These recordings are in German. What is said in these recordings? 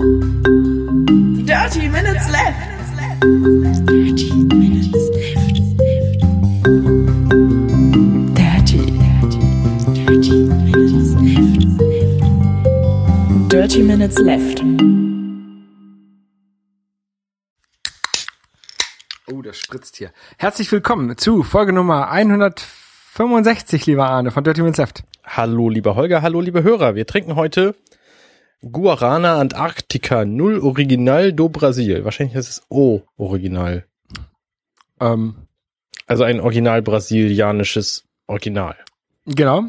Dirty Minutes Left. Dirty Minutes Left. Dirty, dirty, dirty Minutes Left. Dirty Minutes Left. Oh, das spritzt hier. Herzlich willkommen zu Folge Nummer 165, lieber Arne von Dirty Minutes Left. Hallo, lieber Holger, hallo, liebe Hörer. Wir trinken heute Guarana Antarctica Null Original do Brasil. Wahrscheinlich ist es O Original. Ähm, Also ein original brasilianisches Original. genau.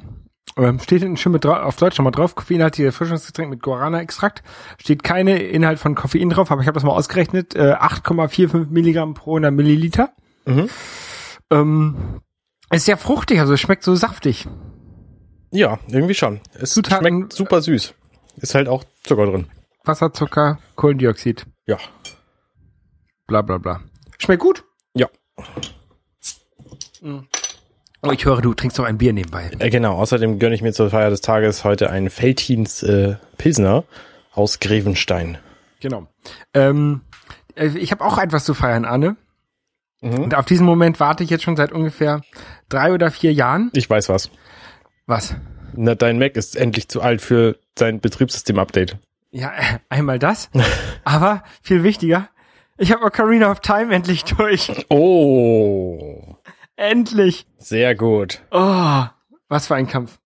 Ähm, steht hinten schön mit auf Deutsch nochmal drauf. Koffeinhaltiger Erfrischungsgetränk mit Guarana-Extrakt. Steht keine Inhalt von Koffein drauf, aber ich habe das mal ausgerechnet. Äh, 8,45 Milligramm pro 100 Milliliter. Mhm. Ähm, ist sehr fruchtig, also es schmeckt so saftig. Ja, irgendwie schon. Es Zutaten- schmeckt super süß. Ist halt auch Zucker drin. Wasser, Zucker, Kohlendioxid, Ja. bla bla bla. Schmeckt gut. Ja. Oh, ich höre, du trinkst noch ein Bier nebenbei. Äh, genau. Außerdem gönne ich mir zur Feier des Tages heute einen Feltins äh, Pilsner aus Grevenstein. Genau. Ähm, äh, ich habe auch etwas zu feiern, Anne. Mhm. Und auf diesen Moment warte ich jetzt schon seit ungefähr drei oder vier Jahren. Ich weiß was. Was? Na, dein Mac ist endlich zu alt für sein Betriebssystem-Update. Ja, äh, einmal das. aber viel wichtiger, ich habe Ocarina of Time endlich durch. Oh. endlich. Sehr gut. Oh, was für ein Kampf.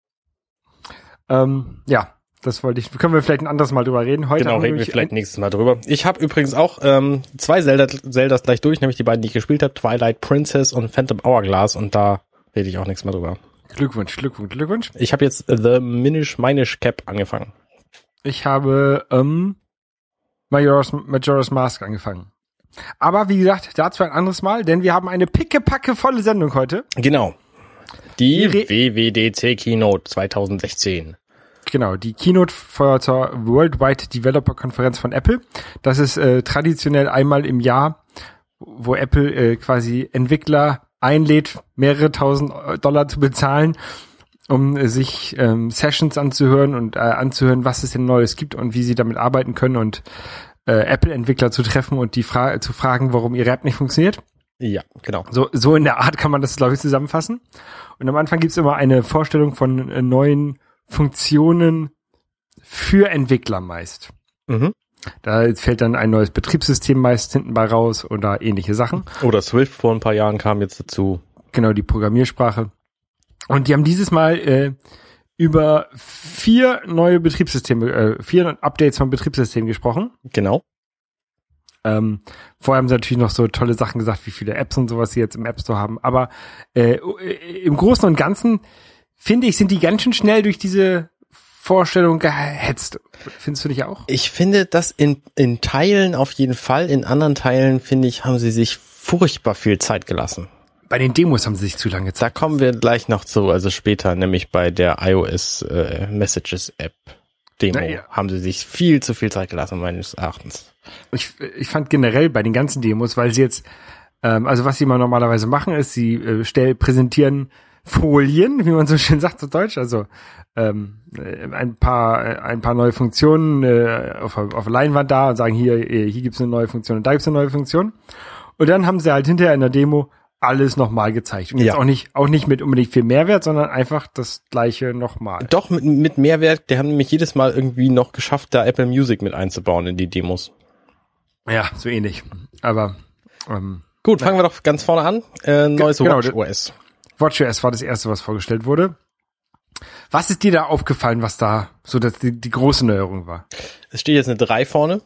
Ähm, ja, das wollte ich. Können wir vielleicht ein anderes Mal drüber reden. Heute Genau, reden wir vielleicht nächstes Mal drüber. Ich habe übrigens auch ähm, zwei Zelda, Zeldas gleich durch, nämlich die beiden, die ich gespielt habe, Twilight Princess und Phantom Hourglass und da rede ich auch nichts mehr drüber. Glückwunsch, Glückwunsch, Glückwunsch. Ich habe jetzt The Minish Minish Cap angefangen. Ich habe ähm, Majora's, Majora's Mask angefangen. Aber wie gesagt, dazu ein anderes Mal, denn wir haben eine pickepacke volle Sendung heute. Genau. Die Wir WWDC Keynote 2016. Genau, die Keynote zur Worldwide Developer Konferenz von Apple. Das ist äh, traditionell einmal im Jahr, wo Apple äh, quasi Entwickler einlädt, mehrere tausend Dollar zu bezahlen, um äh, sich ähm, Sessions anzuhören und äh, anzuhören, was es denn Neues gibt und wie sie damit arbeiten können und äh, Apple-Entwickler zu treffen und die Fra zu fragen, warum ihre App nicht funktioniert. Ja, genau. So, so in der Art kann man das, glaube ich, zusammenfassen. Und am Anfang gibt's immer eine Vorstellung von äh, neuen Funktionen für Entwickler meist. Mhm. Da fällt dann ein neues Betriebssystem meist hinten bei raus oder ähnliche Sachen. Oder Swift vor ein paar Jahren kam jetzt dazu. Genau, die Programmiersprache. Und die haben dieses Mal äh, über vier neue Betriebssysteme, äh, vier Updates vom Betriebssystem gesprochen. Genau. Ähm, vorher haben sie natürlich noch so tolle Sachen gesagt, wie viele Apps und sowas sie jetzt im App Store haben. Aber äh, im Großen und Ganzen finde ich, sind die ganz schön schnell durch diese Vorstellung gehetzt. Findest du dich auch? Ich finde das in, in Teilen auf jeden Fall. In anderen Teilen, finde ich, haben sie sich furchtbar viel Zeit gelassen. Bei den Demos haben sie sich zu lange Da Zeit. kommen wir gleich noch zu, also später, nämlich bei der iOS äh, Messages App Demo ja. haben sie sich viel zu viel Zeit gelassen, meines Erachtens. Ich, ich fand generell bei den ganzen Demos, weil sie jetzt, ähm, also was sie immer normalerweise machen, ist, sie äh, stell, präsentieren Folien, wie man so schön sagt zu Deutsch, also ähm, äh, ein paar ein paar neue Funktionen äh, auf, auf der Leinwand da und sagen hier äh, hier gibt's eine neue Funktion und da gibt's eine neue Funktion und dann haben sie halt hinterher in der Demo alles nochmal gezeigt und jetzt Ja. auch nicht auch nicht mit unbedingt viel Mehrwert, sondern einfach das gleiche nochmal. Doch, mit, mit Mehrwert, die haben nämlich jedes Mal irgendwie noch geschafft, da Apple Music mit einzubauen in die Demos. Ja, so ähnlich. Aber ähm, Gut, fangen wir doch ganz vorne an. Äh, neues genau, Watch OS. WatchOS war das erste, was vorgestellt wurde. Was ist dir da aufgefallen, was da so das, die, die große Neuerung war? Es steht jetzt eine 3 vorne.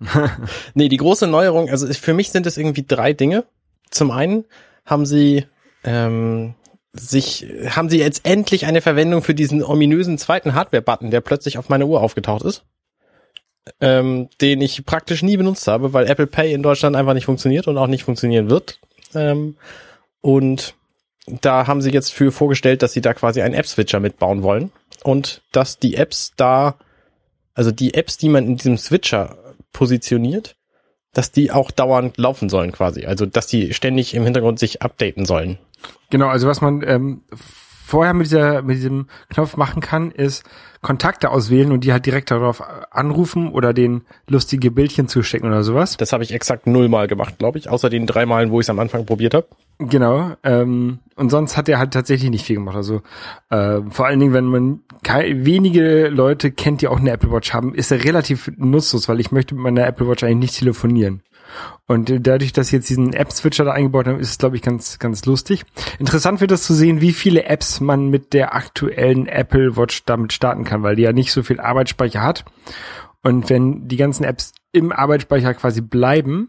nee, die große Neuerung, also für mich sind es irgendwie drei Dinge. Zum einen haben sie ähm, sich, haben sie jetzt endlich eine Verwendung für diesen ominösen zweiten Hardware-Button, der plötzlich auf meiner Uhr aufgetaucht ist. Ähm, den ich praktisch nie benutzt habe, weil Apple Pay in Deutschland einfach nicht funktioniert und auch nicht funktionieren wird. Ähm, und da haben sie jetzt für vorgestellt, dass sie da quasi einen App-Switcher mitbauen wollen und dass die Apps da, also die Apps, die man in diesem Switcher positioniert, dass die auch dauernd laufen sollen quasi. Also dass die ständig im Hintergrund sich updaten sollen. Genau, also was man ähm, vorher mit dieser, mit diesem Knopf machen kann, ist Kontakte auswählen und die halt direkt darauf anrufen oder den lustige Bildchen zustecken oder sowas. Das habe ich exakt nullmal gemacht, glaube ich, außer den drei Malen, wo ich es am Anfang probiert habe. Genau. Ähm, und sonst hat er halt tatsächlich nicht viel gemacht. Also äh, vor allen Dingen, wenn man wenige Leute kennt, die auch eine Apple Watch haben, ist er relativ nutzlos, weil ich möchte mit meiner Apple Watch eigentlich nicht telefonieren. Und dadurch, dass sie jetzt diesen App-Switcher da eingebaut haben, ist es, glaube ich, ganz, ganz lustig. Interessant wird es zu sehen, wie viele Apps man mit der aktuellen Apple Watch damit starten kann, weil die ja nicht so viel Arbeitsspeicher hat. Und wenn die ganzen Apps im Arbeitsspeicher quasi bleiben,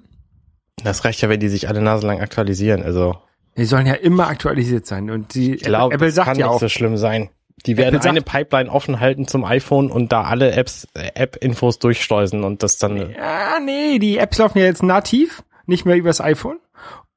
Das reicht ja, wenn die sich alle Nase lang aktualisieren. Also die sollen ja immer aktualisiert sein. Und die ich glaube, Apple das sagt kann ja nicht auch, so schlimm sein. Die werden Apple sagt- eine Pipeline offen halten zum iPhone und da alle Apps, äh, App-Infos durchschleusen und das dann. ja, nee, die Apps laufen ja jetzt nativ, nicht mehr übers iPhone.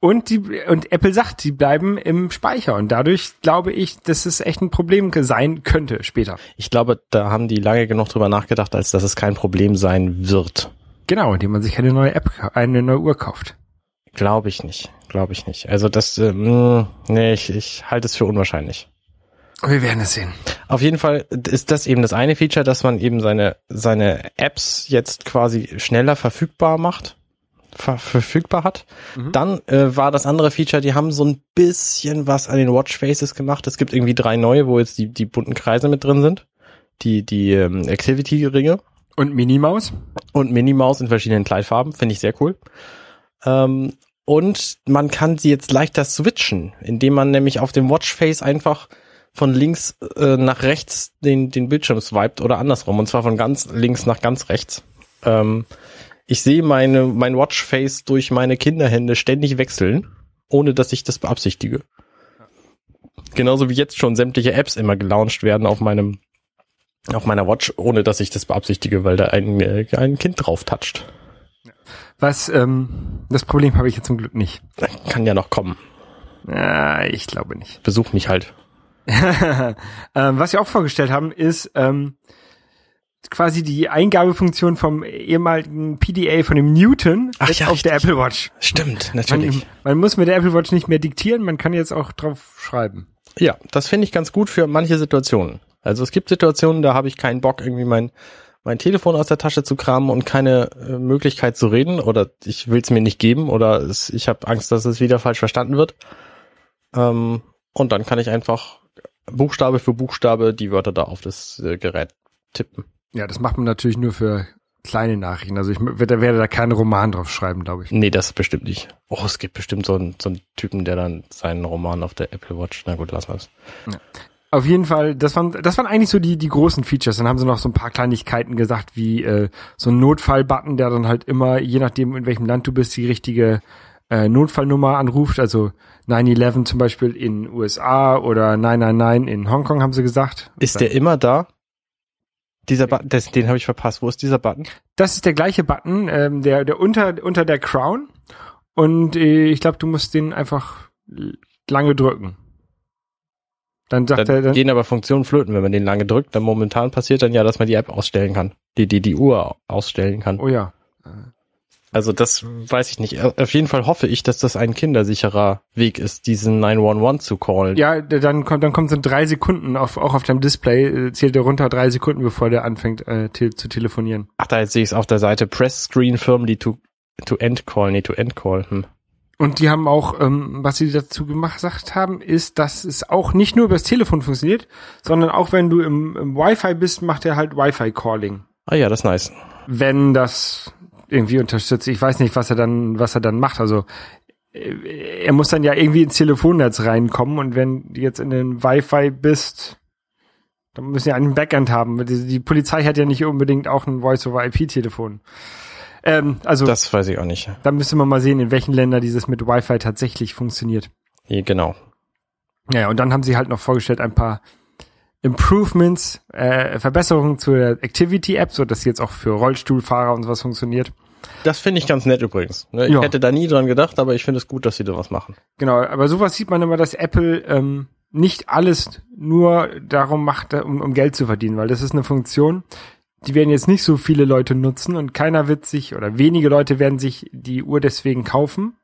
Und die, und Apple sagt, die bleiben im Speicher. Und dadurch glaube ich, dass es echt ein Problem sein könnte später. Ich glaube, da haben die lange genug drüber nachgedacht, als dass es kein Problem sein wird. Genau, indem man sich eine neue App, eine neue Uhr kauft. Glaube ich nicht. Glaube ich nicht. Also das, äh, mh, nee, ich, ich halte es für unwahrscheinlich. Wir werden es sehen. Auf jeden Fall ist das eben das eine Feature, dass man eben seine, seine Apps jetzt quasi schneller verfügbar macht, ver verfügbar hat. Dann äh, war das andere Feature, die haben so ein bisschen was an den Watchfaces gemacht. Es gibt irgendwie drei neue, wo jetzt die, die bunten Kreise mit drin sind. Die, die ähm, Activity-Ringe Und Minimaus? Und Minnie Maus in verschiedenen Kleidfarben, finde ich sehr cool. Ähm, und man kann sie jetzt leichter switchen, indem man nämlich auf dem Watchface einfach von links äh, nach rechts den, den Bildschirm swiped oder andersrum, und zwar von ganz links nach ganz rechts. Ähm, ich sehe meine, mein Watchface durch meine Kinderhände ständig wechseln, ohne dass ich das beabsichtige. Genauso wie jetzt schon sämtliche Apps immer gelauncht werden auf meinem auf meiner Watch, ohne dass ich das beabsichtige, weil da ein, äh, ein Kind drauf toucht. Was, ähm, das Problem habe ich jetzt zum Glück nicht. Kann ja noch kommen. Äh, ich glaube nicht. Besuch mich halt. ähm, was wir auch vorgestellt haben, ist ähm, quasi die Eingabefunktion vom ehemaligen PDA von dem Newton Ach ja, auf der richtig. Apple Watch. Stimmt, Man, natürlich. man muss mit der Apple Watch nicht mehr diktieren, man kann jetzt auch drauf schreiben. Ja, das finde ich ganz gut für manche Situationen. Also es gibt Situationen, da habe ich keinen Bock, irgendwie mein, mein Telefon aus der Tasche zu kramen und keine äh, Möglichkeit zu reden oder ich will es mir nicht geben oder es, ich habe Angst, dass es wieder falsch verstanden wird. Ähm, und dann kann ich einfach Buchstabe für Buchstabe die Wörter da auf das äh, Gerät tippen. Ja, das macht man natürlich nur für kleine Nachrichten. Also ich werde, werde da keinen Roman drauf schreiben, glaube ich. Nee, das bestimmt nicht. Oh, es gibt bestimmt so einen, so einen Typen, der dann seinen Roman auf der Apple Watch. Na gut, lass mal's. Auf jeden Fall, das waren, das waren eigentlich so die, die großen Features. Dann haben sie noch so ein paar Kleinigkeiten gesagt, wie äh, so ein Notfall-Button, der dann halt immer, je nachdem, in welchem Land du bist, die richtige äh, Notfallnummer anruft. Also 9-11 zum Beispiel in USA oder 999 in Hongkong, haben sie gesagt. Ist der immer da? Dieser Button, das, den habe ich verpasst. Wo ist dieser Button? Das ist der gleiche Button, ähm, der, der unter, unter der Crown. Und äh, ich glaube, du musst den einfach lange drücken. Dann sagt Dann er, dann, gehen aber Funktionen flöten, wenn man den lange drückt. Dann momentan passiert dann ja, dass man die App ausstellen kann. Die, die, die Uhr ausstellen kann. oh ja. Also das weiß ich nicht. Auf jeden Fall hoffe ich, dass das ein kindersicherer Weg ist, diesen 911 zu callen. Ja, dann kommt, dann kommt so drei Sekunden auf, auch auf deinem Display, äh, zählt er runter drei Sekunden, bevor der anfängt äh, te zu telefonieren. Ach, da jetzt sehe ich es auf der Seite. Press Screen Firmly to, to End Call. Nee, to End Call. Hm. Und die haben auch, ähm, was sie dazu gemacht gesagt haben, ist, dass es auch nicht nur übers Telefon funktioniert, sondern auch wenn du im, im Wi-Fi bist, macht er halt Wi-Fi-Calling. Ah ja, das ist nice. Wenn das irgendwie unterstützt. Ich weiß nicht, was er dann, was er dann macht. Also äh, er muss dann ja irgendwie ins Telefonnetz reinkommen und wenn du jetzt in den Wi-Fi bist, dann müssen ja einen Backend haben. Die, die Polizei hat ja nicht unbedingt auch ein Voice-over-IP-Telefon. Ähm, also Das weiß ich auch nicht. da müsste man mal sehen, in welchen Ländern dieses mit Wi-Fi tatsächlich funktioniert. Genau. Ja, und dann haben sie halt noch vorgestellt ein paar Improvements, äh, Verbesserungen zur Activity-App, so dass sie jetzt auch für Rollstuhlfahrer und sowas funktioniert. Das finde ich ganz nett übrigens. Ne, Ich Ja. hätte da nie dran gedacht, aber ich finde es gut, dass sie da was machen. Genau, aber sowas sieht man immer, dass Apple ähm, nicht alles nur darum macht, um, um Geld zu verdienen, weil das ist eine Funktion, die werden jetzt nicht so viele Leute nutzen und keiner wird sich oder wenige Leute werden sich die Uhr deswegen kaufen.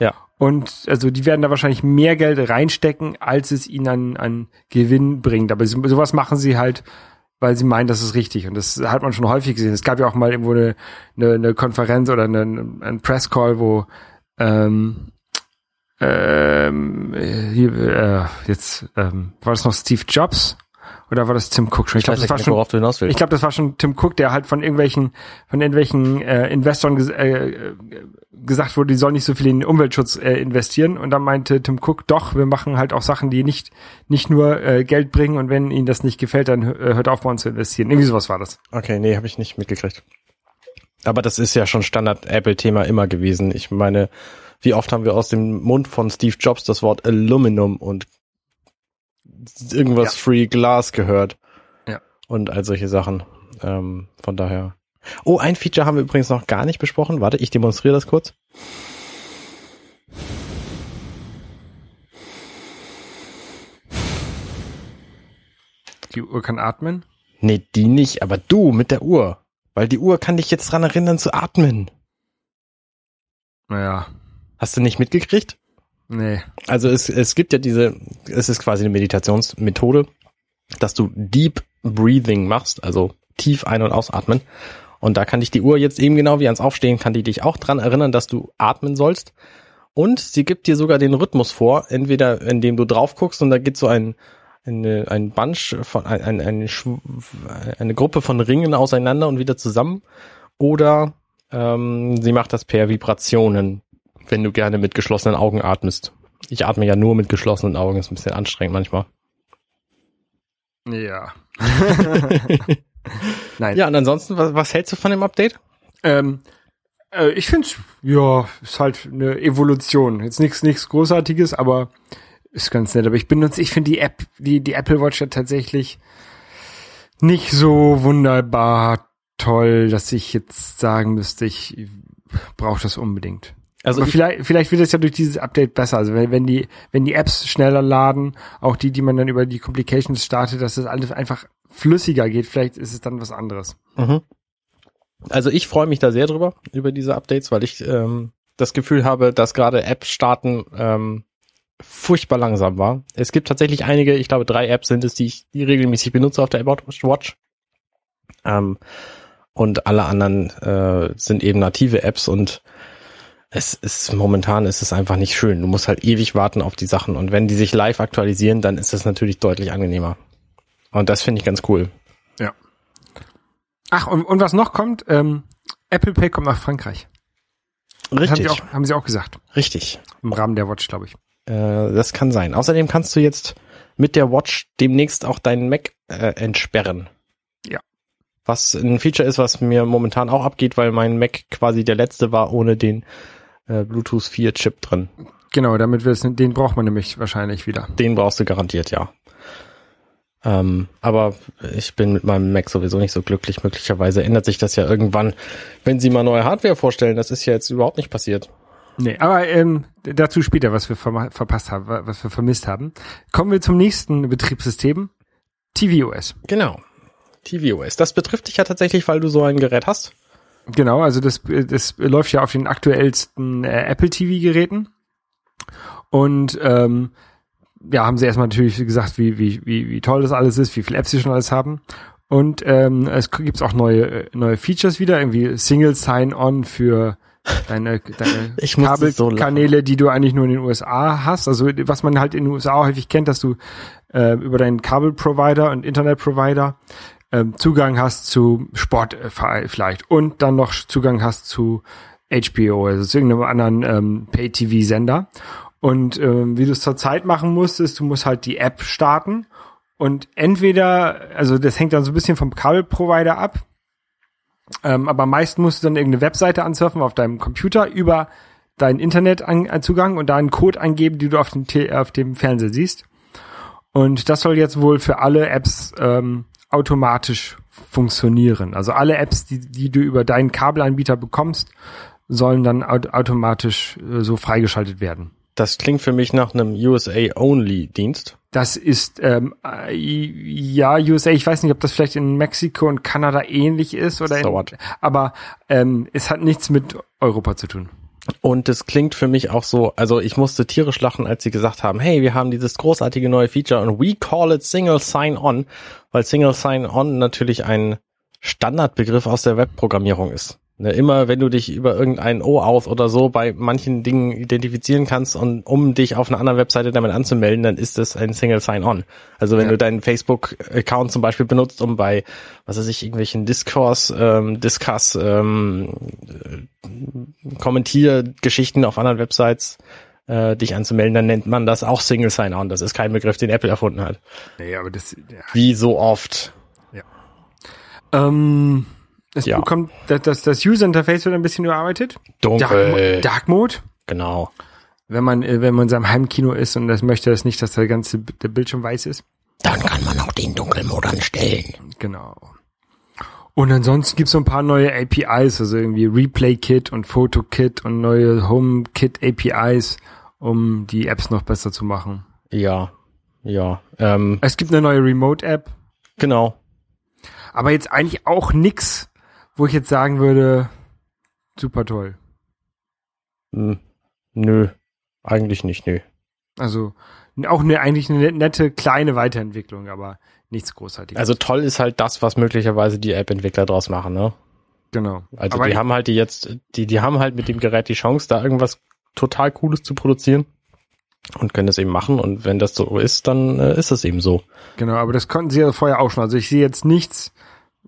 Ja. Und also die werden da wahrscheinlich mehr Geld reinstecken, als es ihnen an, an Gewinn bringt. Aber so- sowas machen sie halt, weil sie meinen, das ist richtig. Und das hat man schon häufig gesehen. Es gab ja auch mal irgendwo eine, eine, eine Konferenz oder eine, ein Presscall, wo ähm, ähm, äh, hier, äh, jetzt ähm, war das noch Steve Jobs oder war das Tim Cook schon? Ich glaube, weiß das war nicht, schon du hinaus willst. ich glaube, das war schon Tim Cook, der halt von irgendwelchen, von irgendwelchen äh, Investoren ges äh, äh, gesagt wurde, die sollen nicht so viel in den Umweltschutz äh, investieren. Und dann meinte Tim Cook, doch, wir machen halt auch Sachen, die nicht nicht nur äh, Geld bringen und wenn ihnen das nicht gefällt, dann hö- hört auf bei uns zu investieren. Irgendwie sowas war das. Okay, nee, habe ich nicht mitgekriegt. Aber das ist ja schon Standard-Apple-Thema immer gewesen. Ich meine, wie oft haben wir aus dem Mund von Steve Jobs das Wort Aluminum und irgendwas Ja. Free Glass gehört. Ja. Und all solche Sachen. Ähm, von daher. Oh, ein Feature haben wir übrigens noch gar nicht besprochen. Warte, ich demonstriere das kurz. Die Uhr kann atmen. Nee, die nicht, aber du mit der Uhr. Weil die Uhr kann dich jetzt dran erinnern zu atmen. Naja, Hast du nicht mitgekriegt? Nee. Also es, es gibt ja diese, es ist quasi eine Meditationsmethode, dass du Deep Breathing machst, also tief ein- und ausatmen. Und da kann dich die Uhr jetzt eben genau wie ans Aufstehen, kann die dich auch dran erinnern, dass du atmen sollst. Und sie gibt dir sogar den Rhythmus vor, entweder indem du drauf guckst und da geht so ein, eine, ein Bunch von, ein, ein, eine, eine Gruppe von Ringen auseinander und wieder zusammen. Oder ähm, sie macht das per Vibrationen, wenn du gerne mit geschlossenen Augen atmest. Ich atme ja nur mit geschlossenen Augen, ist ein bisschen anstrengend manchmal. Ja. Nein. Ja, und ansonsten, was, was hältst du von dem Update? Ähm, äh, ich finde ja, ist halt eine Evolution. Jetzt nichts nichts Großartiges, aber ist ganz nett. Aber ich benutze, ich finde die App, die, die Apple Watch ja tatsächlich nicht so wunderbar toll, dass ich jetzt sagen müsste, ich brauche das unbedingt. Also aber ich- vielleicht, vielleicht wird es ja durch dieses Update besser. Also wenn, wenn die, wenn die Apps schneller laden, auch die, die man dann über die Complications startet, dass das alles einfach flüssiger geht, vielleicht ist es dann was anderes. Mhm. Also ich freue mich da sehr drüber, über diese Updates, weil ich ähm, das Gefühl habe, dass gerade Apps starten ähm, furchtbar langsam war. Es gibt tatsächlich einige, ich glaube drei Apps sind es, die ich die regelmäßig benutze auf der Apple Watch. Ähm, und alle anderen äh, sind eben native Apps und es ist momentan ist es einfach nicht schön. Du musst halt ewig warten auf die Sachen und wenn die sich live aktualisieren, dann ist das natürlich deutlich angenehmer. Und das finde ich ganz cool. Ach, und, und was noch kommt, ähm, Apple Pay kommt nach Frankreich. Das haben Richtig, sie, auch, haben sie auch gesagt. richtig. Im Rahmen der Watch, glaube ich. Äh, das kann sein. Außerdem kannst du jetzt mit der Watch demnächst auch deinen Mac äh, entsperren. Ja. Was ein Feature ist, was mir momentan auch abgeht, weil mein Mac quasi der letzte war ohne den äh, Bluetooth 4 Chip drin. Genau, damit wir es, den braucht man nämlich wahrscheinlich wieder. Den brauchst du garantiert, ja. Ähm, aber ich bin mit meinem Mac sowieso nicht so glücklich. Möglicherweise ändert sich das ja irgendwann, wenn sie mal neue Hardware vorstellen. Das ist ja jetzt überhaupt nicht passiert. Nee, aber ähm, dazu später, was wir verma- verpasst haben, wa- was wir vermisst haben. Kommen wir zum nächsten Betriebssystem, tvOS. Genau. tvOS. Das betrifft dich ja tatsächlich, weil du so ein Gerät hast. Genau, also das, das läuft ja auf den aktuellsten äh, Apple TV-Geräten. Und ähm, ja, haben sie erstmal natürlich gesagt, wie, wie, wie, wie toll das alles ist, wie viele Apps sie schon alles haben. Und ähm, es gibt auch neue, äh, neue Features wieder, irgendwie Single Sign-On für deine, deine musste so. Kabelkanäle, die du eigentlich nur in den USA hast. Also was man halt in den USA häufig kennt, dass du äh, über deinen Kabelprovider und Internetprovider ähm, Zugang hast zu Sport äh, vielleicht und dann noch Zugang hast zu HBO, also zu irgendeinem anderen ähm, Pay-TV-Sender. Und ähm, wie du es zurzeit machen musst, ist, du musst halt die App starten und entweder, also das hängt dann so ein bisschen vom Kabelprovider ab, ähm, aber meist musst du dann irgendeine Webseite ansurfen auf deinem Computer über deinen Internetzugang und da einen Code eingeben, die du auf dem, auf dem Fernseher siehst. Und das soll jetzt wohl für alle Apps ähm, automatisch funktionieren. Also alle Apps, die, die du über deinen Kabelanbieter bekommst, sollen dann aut automatisch äh, so freigeschaltet werden. Das klingt für mich nach einem USA-Only-Dienst. Das ist ähm, äh, ja USA. Ich weiß nicht, ob das vielleicht in Mexiko und Kanada ähnlich ist oder in, So what? aber ähm, es hat nichts mit Europa zu tun. Und das klingt für mich auch so, also ich musste tierisch lachen, als sie gesagt haben, hey, wir haben dieses großartige neue Feature und we call it Single Sign-On, weil Single Sign-On natürlich ein Standardbegriff aus der Webprogrammierung ist. Ne, immer wenn du dich über irgendein OAuth oder so bei manchen Dingen identifizieren kannst und um dich auf einer anderen Webseite damit anzumelden, dann ist das ein Single Sign-On. Also wenn Ja. du deinen Facebook-Account zum Beispiel benutzt, um bei, was weiß ich, irgendwelchen Discourse, ähm, Discuss, ähm, äh, Kommentiergeschichten auf anderen Websites äh, dich anzumelden, dann nennt man das auch Single Sign-On. Das ist kein Begriff, den Apple erfunden hat. Nee, aber das, ja. Wie so oft. Ähm, es Ja. bekommt, das, das, das User Interface wird ein bisschen überarbeitet. Dunkel. Dark, Dark Mode. Genau. Wenn man, äh, wenn man in seinem Heimkino ist und das möchte das nicht, dass der ganze, der Bildschirm weiß ist. Dann kann man auch den Dunkelmod anstellen. Genau. Und ansonsten gibt's so ein paar neue APIs, also irgendwie Replay Kit und Photo Kit und neue Home Kit APIs, um die Apps noch besser zu machen. Ja. Ja. Ähm, Es gibt eine neue Remote App, genau. aber jetzt eigentlich auch nix, wo ich jetzt sagen würde, super toll. Hm, nö. Eigentlich nicht, nö. Also auch eine eigentlich eine nette kleine Weiterentwicklung, aber nichts großartiges. Also toll ist halt das, was möglicherweise die App-Entwickler draus machen, ne? genau. Also aber die haben halt die jetzt, die, die haben halt mit dem Gerät die Chance, da irgendwas total Cooles zu produzieren und können das eben machen. Und wenn das so ist, dann äh, ist es eben so. Genau, aber das konnten sie ja vorher auch schon. Also ich sehe jetzt nichts,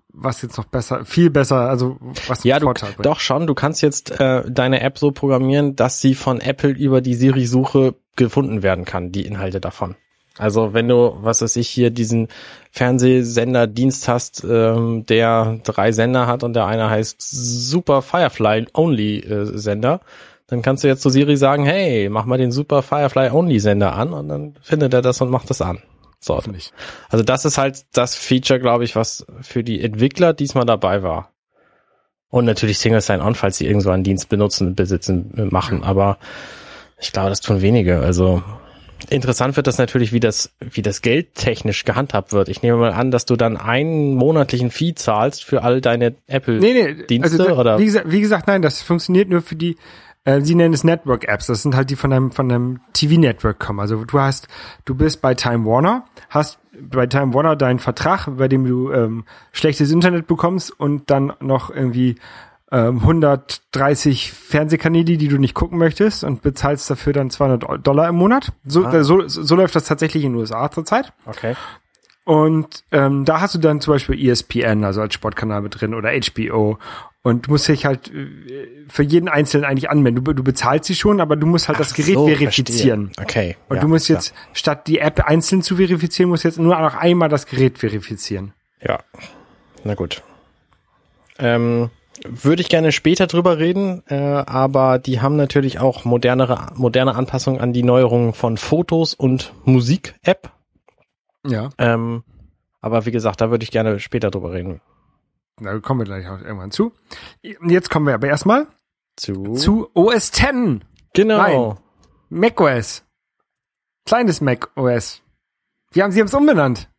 was jetzt noch besser, viel besser, also was Ja, du, bringt. doch schon. Du kannst jetzt äh, deine App so programmieren, dass sie von Apple über die Siri-Suche gefunden werden kann, die Inhalte davon. Also wenn du, was weiß ich, hier diesen Fernsehsender-Dienst hast, ähm, der drei Sender hat und der eine heißt Super Firefly Only äh, Sender, dann kannst du jetzt zu Siri sagen, hey, mach mal den Super Firefly Only Sender an und dann findet er das und macht das an. So. Also das ist halt das Feature, glaube ich, was für die Entwickler diesmal dabei war. Und natürlich Single Sign-On, falls sie irgendwo einen Dienst benutzen, besitzen, äh, machen. Aber ich glaube, das tun wenige. Also interessant wird das natürlich, wie das, wie das Geld technisch gehandhabt wird. Ich nehme mal an, dass du dann einen monatlichen Fee zahlst für all deine Apple. Nee, nee, also, oder? Wie gesagt, wie gesagt, nein, das funktioniert nur für die, äh, sie nennen es Network Apps. Das sind halt die von einem, von einem TV-Network kommen. Also du hast, du bist bei Time Warner, hast bei Time Warner deinen Vertrag, bei dem du ähm, schlechtes Internet bekommst und dann noch irgendwie ähm, 130 Fernsehkanäle, die du nicht gucken möchtest und bezahlst dafür dann 200 Dollar im Monat. So, Ah. so, so läuft das tatsächlich in den USA zurzeit. Okay. Und ähm, da hast du dann zum Beispiel ESPN, also als Sportkanal mit drin, oder HBO. Und du musst dich halt äh, für jeden Einzelnen eigentlich anmelden. Du, du bezahlst sie schon, aber du musst halt das Ach Gerät so, verifizieren. verstehe. Okay. Und ja, du musst klar. jetzt, statt die App einzeln zu verifizieren, musst jetzt nur noch einmal das Gerät verifizieren. Ja, na gut. Ähm, würde ich gerne später drüber reden, äh, aber die haben natürlich auch modernere, moderne Anpassungen an die Neuerungen von Fotos und Musik-App. Ja. Ähm, aber wie gesagt, da würde ich gerne später drüber reden. Da kommen wir gleich auch irgendwann zu. Jetzt kommen wir aber erstmal Zu? zu OS X. genau. macOS. Kleines macOS. Wir haben sie es umbenannt.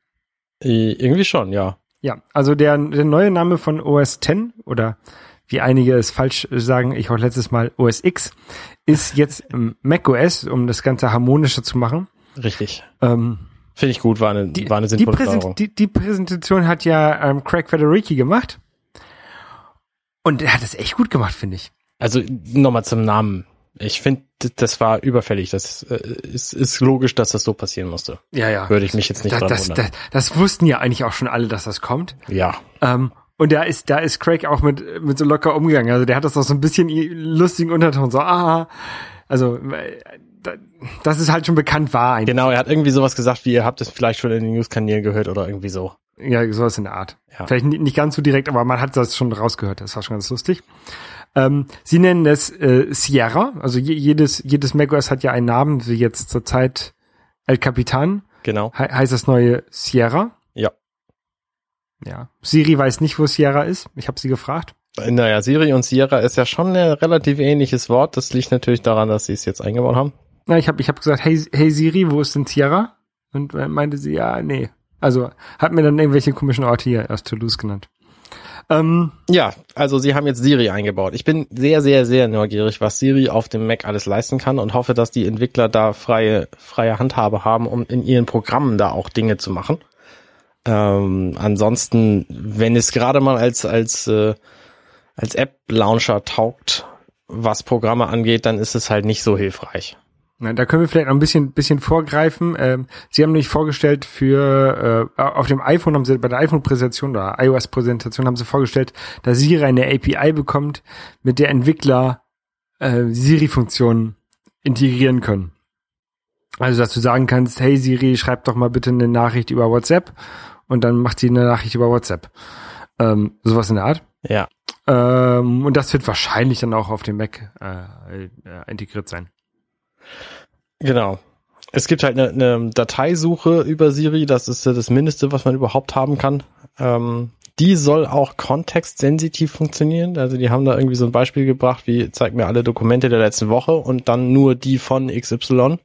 Irgendwie schon, ja. Ja, also der, der neue Name von OS X oder wie einige es falsch sagen, ich auch letztes Mal OS X, ist jetzt macOS, um das Ganze harmonischer zu machen. Richtig. Ähm, Finde ich gut, war eine, die, war eine die, sinnvolle Präsent, Steuerung. die, die Präsentation hat ja ähm, Craig Federici gemacht. Und er hat es echt gut gemacht, finde ich. Also nochmal zum Namen. Ich finde, das war überfällig. Das äh, ist, ist logisch, dass das so passieren musste. Ja, ja. Würde ich mich jetzt nicht das, dran das, wundern. das, das wussten ja eigentlich auch schon alle, dass das kommt. ja. Ähm, und da ist, da ist Craig auch mit, mit so locker umgegangen. Also der hat das auch so ein bisschen lustigen Unterton, so, ah, also, äh, da- das ist halt schon bekannt war eigentlich. Genau, er hat irgendwie sowas gesagt, wie ihr habt es vielleicht schon in den News-Kanälen gehört oder irgendwie so. Ja, sowas in der Art. Ja. Vielleicht ni- nicht ganz so direkt, aber man hat das schon rausgehört. Das war schon ganz lustig. Ähm, sie nennen es äh, Sierra. Also je, jedes, jedes macOS hat ja einen Namen, wie jetzt zurzeit El Capitan. Genau. He heißt das neue Sierra. Ja. Ja. Siri weiß nicht, wo Sierra ist. Ich habe sie gefragt. Naja, Siri und Sierra ist ja schon ein relativ ähnliches Wort. Das liegt natürlich daran, dass sie es jetzt eingebaut haben. Na, ich habe ich hab gesagt, hey, hey Siri, wo ist denn Sierra? Und äh, meinte sie, ja, nee. Also hat mir dann irgendwelche komischen Orte hier aus Toulouse genannt. Ähm, Ja, also sie haben jetzt Siri eingebaut. Ich bin sehr, sehr, sehr neugierig, was Siri auf dem Mac alles leisten kann und hoffe, dass die Entwickler da freie, freie Handhabe haben, um in ihren Programmen da auch Dinge zu machen. Ähm, ansonsten, wenn es gerade mal als, als, äh, als App-Launcher taugt, was Programme angeht, dann ist es halt nicht so hilfreich. Na, da können wir vielleicht noch ein bisschen, bisschen vorgreifen. Ähm, Sie haben nämlich vorgestellt für, äh, auf dem iPhone haben Sie, bei der iPhone-Präsentation oder iOS-Präsentation haben Sie vorgestellt, dass Siri eine API bekommt, mit der Entwickler äh, Siri-Funktionen integrieren können. Also, dass du sagen kannst, hey Siri, schreib doch mal bitte eine Nachricht über WhatsApp und dann macht sie eine Nachricht über WhatsApp. Ähm, sowas in der Art. Ja. Ähm, und das wird wahrscheinlich dann auch auf dem Mac äh, äh, integriert sein. Genau. Es gibt halt eine, eine Dateisuche über Siri, das ist ja das Mindeste, was man überhaupt haben kann. Ähm, die soll auch kontextsensitiv funktionieren. Also die haben da irgendwie so ein Beispiel gebracht, wie zeig mir alle Dokumente der letzten Woche und dann nur die von XY.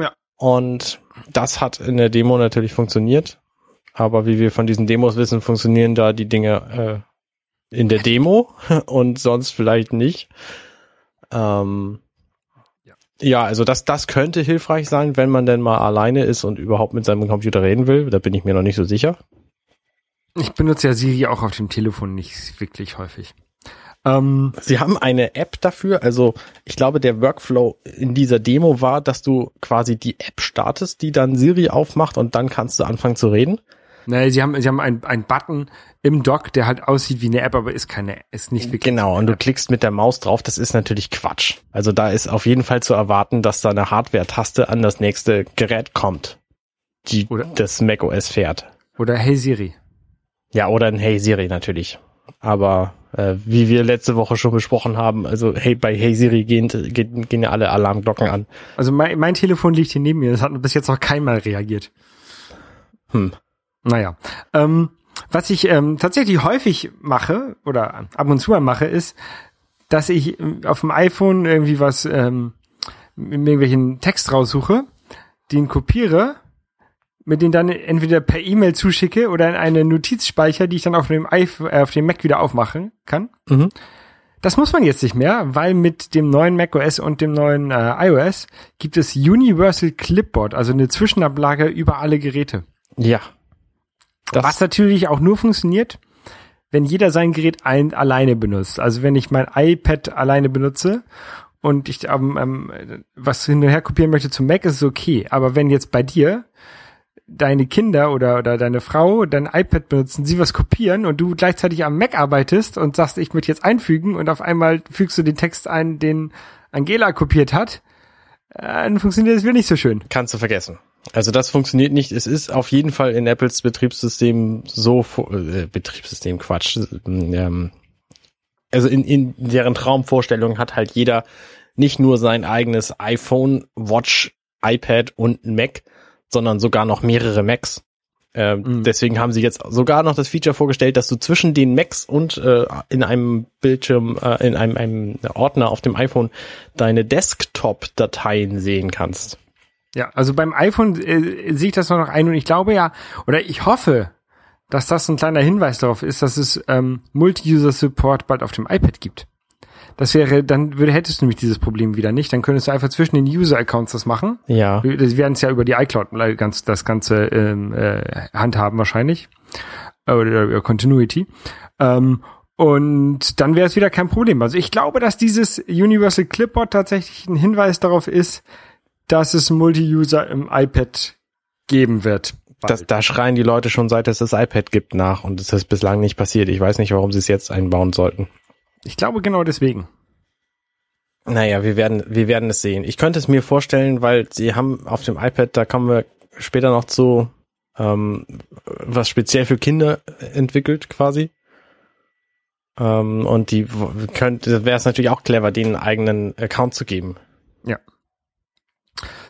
Ja. Und das hat in der Demo natürlich funktioniert. Aber wie wir von diesen Demos wissen, funktionieren da die Dinge äh, in der Demo und sonst vielleicht nicht. Ähm, ja, also das, das könnte hilfreich sein, wenn man denn mal alleine ist und überhaupt mit seinem Computer reden will. Da bin ich mir noch nicht so sicher. Ich benutze ja Siri auch auf dem Telefon nicht wirklich häufig. Ähm, Sie haben eine App dafür. Also ich glaube, der Workflow in dieser Demo war, dass du quasi die App startest, die dann Siri aufmacht und dann kannst du anfangen zu reden. Ne, sie haben, sie haben einen, einen Button im Dock, der halt aussieht wie eine App, aber ist keine, ist nicht wirklich. Genau, und du klickst mit der Maus drauf. Das ist natürlich Quatsch. Also da ist auf jeden Fall zu erwarten, dass da eine Hardware-Taste an das nächste Gerät kommt, die Oder- das macOS fährt. Oder Hey Siri. Ja, oder ein Hey Siri natürlich. Aber äh, wie wir letzte Woche schon besprochen haben, also hey, bei Hey Siri gehen, gehen, gehen ja alle Alarmglocken an. Also mein, mein Telefon liegt hier neben mir, das hat bis jetzt noch keinmal reagiert. Hm. Naja. Ähm, was ich ähm, tatsächlich häufig mache oder ab und zu mal mache, ist, dass ich ähm, auf dem iPhone irgendwie was ähm, mit irgendwelchen Text raussuche, den kopiere, mit den dann entweder per E-Mail zuschicke oder in eine Notiz speichere, die ich dann auf dem, iPhone, äh, auf dem Mac wieder aufmachen kann. Mhm. Das muss man jetzt nicht mehr, weil mit dem neuen macOS und dem neuen äh, iOS gibt es Universal Clipboard, also eine Zwischenablage über alle Geräte. Ja. Das, Was natürlich auch nur funktioniert, wenn jeder sein Gerät ein, alleine benutzt. Also wenn ich mein iPad alleine benutze und ich ähm, ähm, was hin und her kopieren möchte zum Mac, ist es okay. Aber wenn jetzt bei dir deine Kinder oder, oder deine Frau dein iPad benutzen, sie was kopieren und du gleichzeitig am Mac arbeitest und sagst, ich möchte jetzt einfügen und auf einmal fügst du den Text ein, den Angela kopiert hat, äh, dann funktioniert das wieder nicht so schön. kannst du vergessen. Also das funktioniert nicht. Es ist auf jeden Fall in Apples Betriebssystem so, äh, Betriebssystem Quatsch. Ähm, also in, in deren Traumvorstellung hat halt jeder nicht nur sein eigenes iPhone, Watch, iPad und Mac, sondern sogar noch mehrere Macs. Ähm, Mhm. Deswegen haben sie jetzt sogar noch das Feature vorgestellt, dass du zwischen den Macs und äh, in einem Bildschirm, äh, in einem, einem Ordner auf dem iPhone deine Desktop-Dateien sehen kannst. Ja, also beim iPhone äh, sehe ich das noch ein und ich glaube ja, oder ich hoffe, dass das ein kleiner Hinweis darauf ist, dass es ähm, Multi-User-Support bald auf dem iPad gibt. Das wäre, dann würde, hättest du nämlich dieses Problem wieder nicht. Dann könntest du einfach zwischen den User-Accounts das machen. Ja. Sie werden es ja über die iCloud ganz, das Ganze ähm, äh, handhaben wahrscheinlich. Äh, Oder über Continuity. Ähm, und dann wäre es wieder kein Problem. Also ich glaube, dass dieses Universal Clipboard tatsächlich ein Hinweis darauf ist, dass es Multi-User im iPad geben wird. Das, da schreien die Leute schon seit es das iPad gibt nach und es ist bislang nicht passiert. Ich weiß nicht, warum sie es jetzt einbauen sollten. Ich glaube genau deswegen. Naja, wir werden, wir werden es sehen. Ich könnte es mir vorstellen, weil sie haben auf dem iPad, da kommen wir später noch zu, ähm, was speziell für Kinder entwickelt quasi. Ähm, und die könnte, wäre es natürlich auch clever, denen einen eigenen Account zu geben.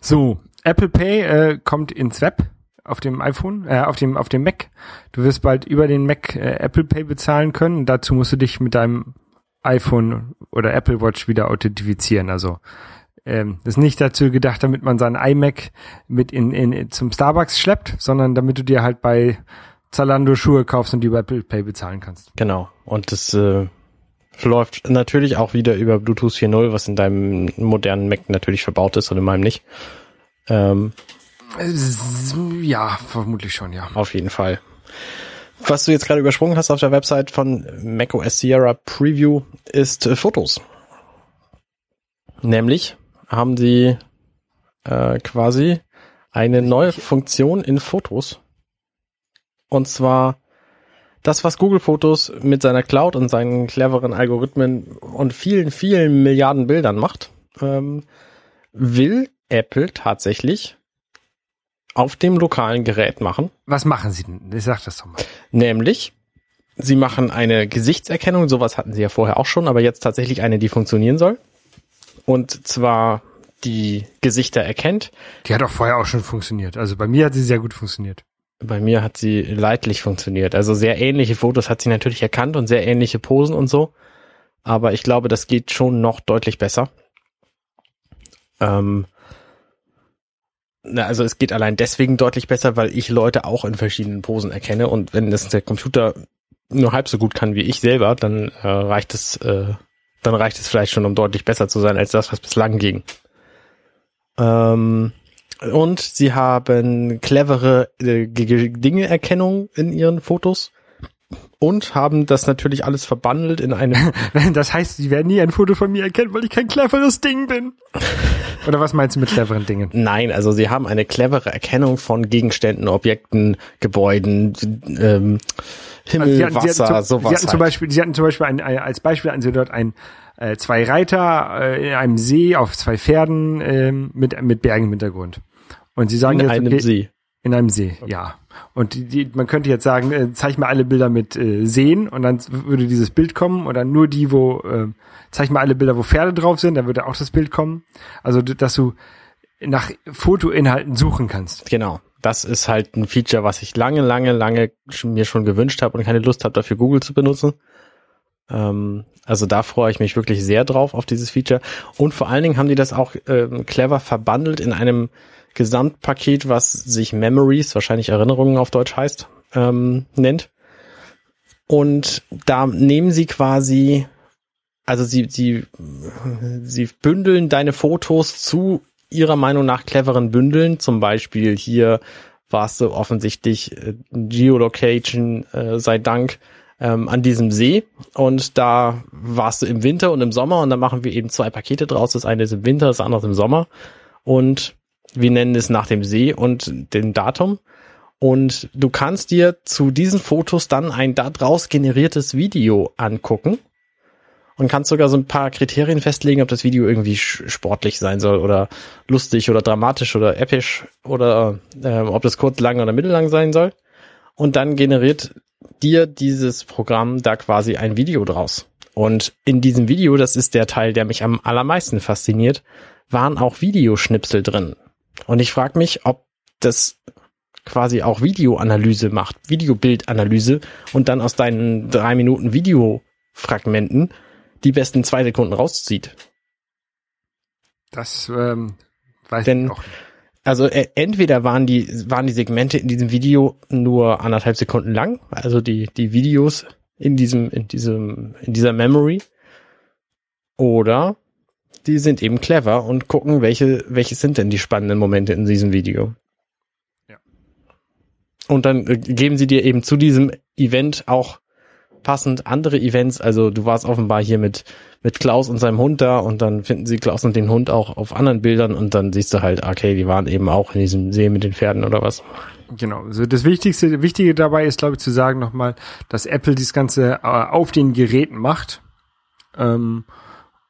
So, Apple Pay äh, kommt ins Web auf dem iPhone, äh, auf dem auf dem Mac. Du wirst bald über den Mac äh, Apple Pay bezahlen können. Dazu musst du dich mit deinem iPhone oder Apple Watch wieder authentifizieren. Also ähm, ist nicht dazu gedacht, damit man seinen iMac mit in, in zum Starbucks schleppt, sondern damit du dir halt bei Zalando Schuhe kaufst und die über Apple Pay bezahlen kannst. Genau. Und das äh, läuft natürlich auch wieder über Bluetooth 4.0, was in deinem modernen Mac natürlich verbaut ist und in meinem nicht. Ähm, Ja, vermutlich schon, ja. auf jeden Fall. Was du jetzt gerade übersprungen hast auf der Website von macOS Sierra Preview ist äh, Fotos. Nämlich haben sie äh, quasi eine neue Funktion in Fotos. Und zwar das, was Google Fotos mit seiner Cloud und seinen cleveren Algorithmen und vielen, vielen Milliarden Bildern macht, ähm, will Apple tatsächlich auf dem lokalen Gerät machen. Was machen sie denn? Ich sag das doch mal. Nämlich, sie machen eine Gesichtserkennung, sowas hatten sie ja vorher auch schon, aber jetzt tatsächlich eine, die funktionieren soll. Und zwar die Gesichter erkennt. Die hat auch vorher auch schon funktioniert. Also bei mir hat sie sehr gut funktioniert. Bei mir hat sie leidlich funktioniert. Also sehr ähnliche Fotos hat sie natürlich erkannt und sehr ähnliche Posen und so. Aber ich glaube, das geht schon noch deutlich besser. Ähm, na, also es geht allein deswegen deutlich besser, weil ich Leute auch in verschiedenen Posen erkenne und wenn das der Computer nur halb so gut kann wie ich selber, dann äh, reicht es, äh, dann reicht es vielleicht schon, um deutlich besser zu sein als das, was bislang ging. Ähm, und sie haben clevere äh, Dinge-Erkennung in ihren Fotos und haben das natürlich alles verbandelt in einem Das heißt, sie werden nie ein Foto von mir erkennen, weil ich kein cleveres Ding bin. Oder was meinst du mit cleveren Dingen? Nein, also sie haben eine clevere Erkennung von Gegenständen, Objekten, Gebäuden, ähm, Himmel, Also sie hatten, Wasser, sie hatten, zum, sowas. sie hatten zum halt. Beispiel, sie hatten zum Beispiel ein, ein, als Beispiel hatten sie dort ein äh, zwei Reiter äh, in einem See auf zwei Pferden ähm, mit mit Bergen im Hintergrund. Und sie sagen in jetzt, einem okay, See. in einem See, ja. Und die, die, man könnte jetzt sagen, äh, zeig mir alle Bilder mit äh, Seen und dann würde dieses Bild kommen oder nur die, wo äh, zeig mir alle Bilder, wo Pferde drauf sind, dann würde auch das Bild kommen. Also dass du nach Fotoinhalten suchen kannst. Genau. Das ist halt ein Feature, was ich lange, lange, lange mir schon gewünscht habe und keine Lust habe, dafür Google zu benutzen. Ähm, also da freue ich mich wirklich sehr drauf auf dieses Feature. Und vor allen Dingen haben die das auch ähm, clever verbandelt in einem Gesamtpaket, was sich Memories, wahrscheinlich Erinnerungen auf Deutsch heißt, ähm, nennt. Und da nehmen sie quasi, also sie, sie, sie bündeln deine Fotos zu ihrer Meinung nach cleveren Bündeln. Zum Beispiel hier warst du offensichtlich äh, Geolocation, äh, sei Dank, ähm, an diesem See. Und da warst du im Winter und im Sommer und da machen wir eben zwei Pakete draus. Das eine ist im Winter, das andere ist im Sommer. Und wir nennen es nach dem See und dem Datum. Und du kannst dir zu diesen Fotos dann ein daraus generiertes Video angucken und kannst sogar so ein paar Kriterien festlegen, ob das Video irgendwie sportlich sein soll oder lustig oder dramatisch oder episch oder ähm, ob das kurz, lang oder mittellang sein soll. Und dann generiert dir dieses Programm da quasi ein Video draus. Und in diesem Video, das ist der Teil, der mich am allermeisten fasziniert, waren auch Videoschnipsel drin. Und ich frage mich, ob das quasi auch Videoanalyse macht, Videobildanalyse und dann aus deinen drei Minuten Videofragmenten die besten zwei Sekunden rauszieht. Das ähm, weiß Denn- ich auch. Also äh, entweder waren die waren die Segmente in diesem Video nur anderthalb Sekunden lang, also die die Videos in diesem in diesem in dieser Memory, oder die sind eben clever und gucken, welche welche sind denn die spannenden Momente in diesem Video. Ja. Und dann äh, geben sie dir eben zu diesem Event auch passend andere Events. Also du warst offenbar hier mit mit Klaus und seinem Hund da und dann finden sie Klaus und den Hund auch auf anderen Bildern und dann siehst du halt, okay, die waren eben auch in diesem See mit den Pferden oder was. Genau. Also das Wichtigste, Wichtige dabei ist, glaube ich, zu sagen nochmal, dass Apple das Ganze äh, auf den Geräten macht. Ähm,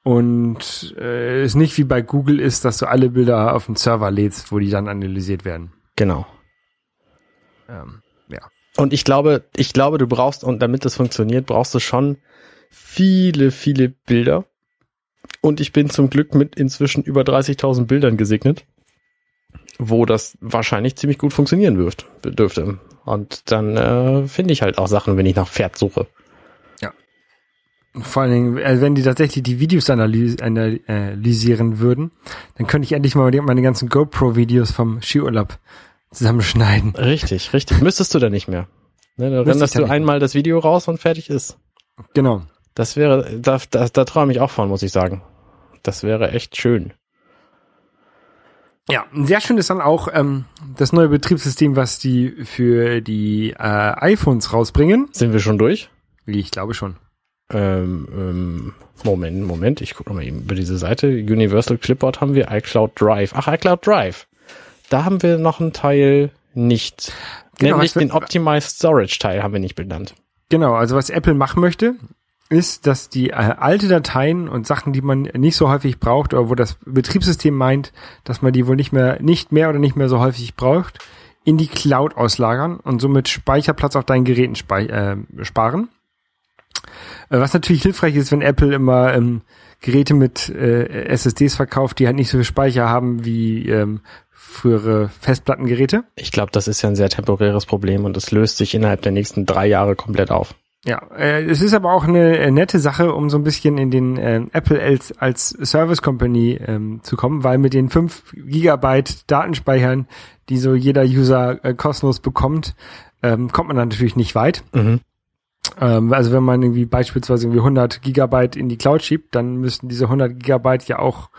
und äh, es nicht wie bei Google ist, dass du alle Bilder auf den Server lädst, wo die dann analysiert werden. Genau. Ähm. Und ich glaube, ich glaube, du brauchst, und damit das funktioniert, brauchst du schon viele, viele Bilder. Und ich bin zum Glück mit inzwischen über 30.000 Bildern gesegnet, wo das wahrscheinlich ziemlich gut funktionieren dürft, dürfte. Und dann äh, finde ich halt auch Sachen, wenn ich nach Pferd suche. Vor allen Dingen, äh, wenn die tatsächlich die Videos analys analysieren würden, dann könnte ich endlich mal meine ganzen GoPro-Videos vom Skiurlaub zusammenschneiden. Richtig, richtig. Müsstest du da nicht mehr. Ne, da renderst du einmal das Video raus und fertig ist. Genau. Das wäre, da, da, da träume ich auch von, muss ich sagen. Das wäre echt schön. Ja, sehr schön ist dann auch ähm, das neue Betriebssystem, was die für die äh, iPhones rausbringen. Sind wir schon durch? Ich glaube schon. Ähm, ähm, Moment, Moment, ich gucke mal eben über diese Seite. Universal Clipboard haben wir, iCloud Drive. Ach, iCloud Drive. Da haben wir noch einen Teil nicht. Genau, Nämlich den Optimized Storage Teil haben wir nicht benannt. Genau, also was Apple machen möchte, ist, dass die äh, alte Dateien und Sachen, die man nicht so häufig braucht oder wo das Betriebssystem meint, dass man die wohl nicht mehr, nicht mehr oder nicht mehr so häufig braucht, in die Cloud auslagern und somit Speicherplatz auf deinen Geräten äh, sparen. Äh, Was natürlich hilfreich ist, wenn Apple immer ähm, Geräte mit äh, SSDs verkauft, die halt nicht so viel Speicher haben wie ähm, frühere Festplattengeräte. Ich glaube, das ist ja ein sehr temporäres Problem und es löst sich innerhalb der nächsten drei Jahre komplett auf. Ja, äh, es ist aber auch eine äh, nette Sache, um so ein bisschen in den äh, Apple als, als Service Company ähm, zu kommen, weil mit den 5 Gigabyte Datenspeichern, die so jeder User äh, kostenlos bekommt, ähm, kommt man dann natürlich nicht weit. Mhm. Ähm, also wenn man irgendwie beispielsweise irgendwie 100 Gigabyte in die Cloud schiebt, dann müssten diese 100 Gigabyte ja auch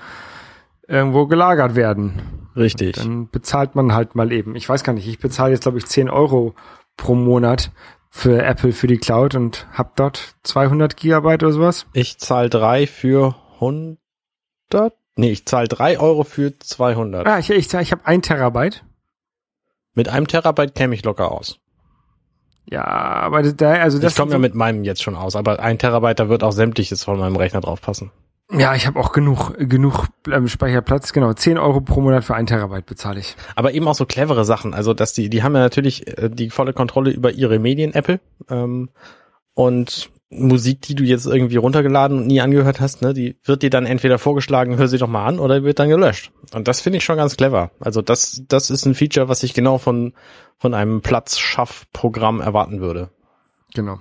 irgendwo gelagert werden. Richtig. Dann bezahlt man halt mal eben. Ich weiß gar nicht, ich bezahle jetzt glaube ich 10 Euro pro Monat für Apple für die Cloud und hab dort 200 Gigabyte oder sowas. Ich zahle drei für 100. Nee, ich zahle drei Euro für 200. Ah, ich, ich, ich habe ein Terabyte. Mit einem Terabyte käme ich locker aus. Ja, aber da, also das ich komme ja so- mit meinem jetzt schon aus, aber ein Terabyte, da wird auch sämtliches von meinem Rechner drauf passen. Ja, ich habe auch genug genug ähm, Speicherplatz. Genau, 10 Euro pro Monat für ein Terabyte bezahle ich. Aber eben auch so clevere Sachen. Also, dass die, die haben ja natürlich äh, die volle Kontrolle über ihre Medien, Apple. Ähm, und Musik, die du jetzt irgendwie runtergeladen und nie angehört hast, ne, die wird dir dann entweder vorgeschlagen, hör sie doch mal an, oder wird dann gelöscht. Und das finde ich schon ganz clever. Also das, das ist ein Feature, was ich genau von, von einem Platzschaffprogramm erwarten würde. Genau.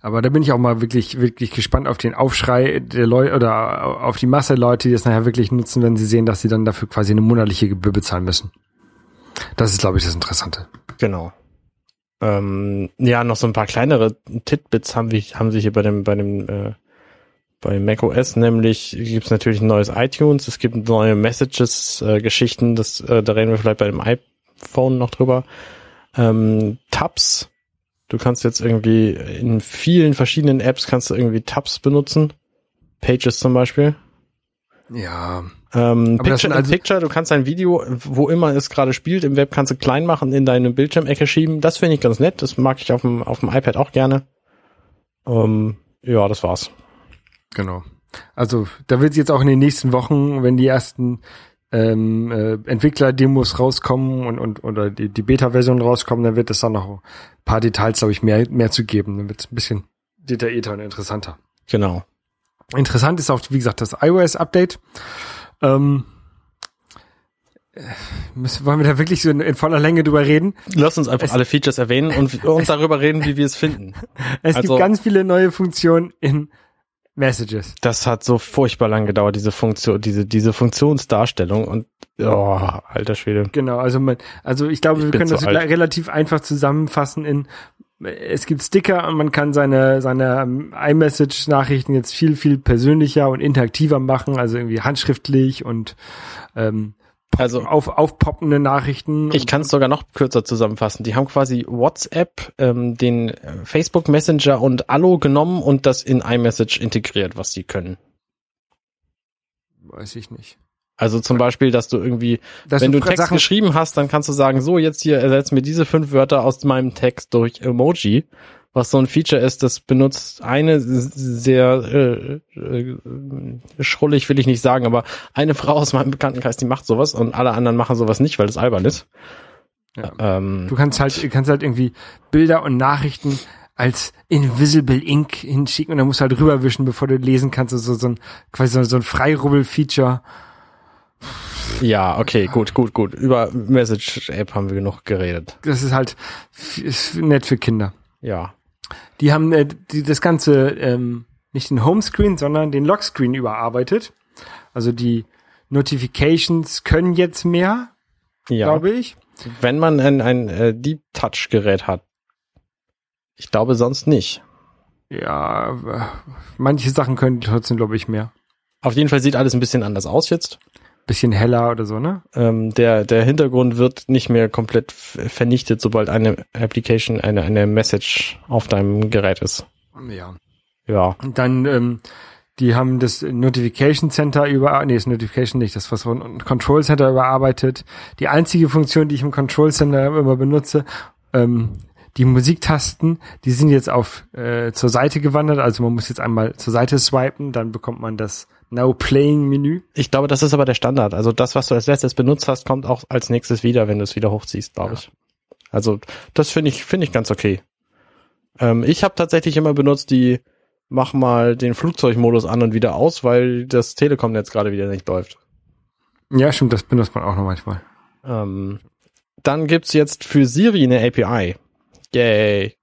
Aber da bin ich auch mal wirklich, wirklich gespannt auf den Aufschrei der Leute oder auf die Masse Leute, die das nachher wirklich nutzen, wenn sie sehen, dass sie dann dafür quasi eine monatliche Gebühr bezahlen müssen. Das ist, glaube ich, das Interessante. Genau. Ähm, ja, noch so ein paar kleinere Titbits haben wir, haben sich hier bei dem, bei dem, äh, bei macOS, nämlich gibt es natürlich ein neues iTunes, es gibt neue Messages-Geschichten, das, äh, da reden wir vielleicht bei dem iPhone noch drüber. Ähm, Tabs, du kannst jetzt irgendwie in vielen verschiedenen Apps kannst du irgendwie Tabs benutzen. Pages zum Beispiel. Ja. Ähm, Picture also- Picture, du kannst dein Video, wo immer es gerade spielt, im Web kannst du klein machen, in deine Bildschirmecke schieben. Das finde ich ganz nett. Das mag ich auf dem, auf dem iPad auch gerne. Ähm, ja, das war's. Genau. Also da wird jetzt auch in den nächsten Wochen, wenn die ersten ähm, äh, Entwickler-Demos rauskommen und, und oder die, die Beta-Version rauskommen, dann wird es dann noch ein paar Details, glaube ich, mehr, mehr zu geben. Dann wird es ein bisschen detaillierter und interessanter. Genau. Interessant ist auch, wie gesagt, das iOS-Update. Ähm, äh, müssen, wollen wir da wirklich so in, in voller Länge drüber reden? Lass uns einfach Es- alle Features erwähnen und, und darüber reden, wie wir es finden. Es Also- gibt ganz viele neue Funktionen in Messages. Das hat so furchtbar lang gedauert, diese Funktion, diese, diese Funktionsdarstellung und, oh, alter Schwede. Genau, also man, also ich glaube, Ich wir können das alt. rela- relativ einfach zusammenfassen in es gibt Sticker und man kann seine seine ähm, iMessage-Nachrichten jetzt viel viel persönlicher und interaktiver machen, also irgendwie handschriftlich und ähm, Also, auf aufpoppende Nachrichten. Ich kann es sogar noch kürzer zusammenfassen. Die haben quasi WhatsApp, ähm, den äh, Facebook Messenger und Allo genommen und das in iMessage integriert, was sie können. weiß ich nicht. Also zum Beispiel, dass du irgendwie, Dass wenn du Text Sachen, geschrieben hast, dann kannst du sagen, so jetzt hier ersetzt mir diese fünf Wörter aus meinem Text durch Emoji, was so ein Feature ist, das benutzt eine sehr äh, äh, schrullig will ich nicht sagen, aber eine Frau aus meinem Bekanntenkreis, die macht sowas und alle anderen machen sowas nicht, weil das albern ist. Ja. Ähm, du kannst halt du kannst halt irgendwie Bilder und Nachrichten als Invisible Ink hinschicken und dann musst du halt rüberwischen, bevor du lesen kannst. Also so ein quasi so, so ein Freirubbel-Feature. Ja, okay, gut, gut, gut. Über Message-App haben wir genug geredet. Das ist halt ist nett für Kinder. Ja. Die haben äh, die, das Ganze ähm, nicht den Homescreen, sondern den Lockscreen überarbeitet. Also die Notifications können jetzt mehr. Ja. glaube ich. Wenn man ein, ein äh, Deep Touch Gerät hat. Ich glaube sonst nicht. Ja, äh, manche Sachen können trotzdem, glaube ich, mehr. Auf jeden Fall sieht alles ein bisschen anders aus jetzt. Bisschen heller oder so, ne? Ähm, der, der Hintergrund wird nicht mehr komplett vernichtet, sobald eine Application, eine, eine Message auf deinem Gerät ist. Ja. Ja. Und dann, ähm, die haben das Notification Center über, nee, das Notification nicht, das was von Control Center überarbeitet. Die einzige Funktion, die ich im Control Center immer benutze, ähm, die Musiktasten, die sind jetzt auf äh, zur Seite gewandert. Also man muss jetzt einmal zur Seite swipen, dann bekommt man das Now Playing Menü. Ich glaube, das ist aber der Standard. Also das, was du als letztes benutzt hast, kommt auch als nächstes wieder, wenn du es wieder hochziehst, glaube Ja. ich. Also das finde ich, finde ich ganz okay. Ähm, ich habe tatsächlich immer benutzt die mach mal den Flugzeugmodus an und wieder aus, weil das Telekom-Netz gerade wieder nicht läuft. Ja, stimmt, das benutzt man auch noch manchmal. Ähm, dann gibt's jetzt für Siri eine API. Yay.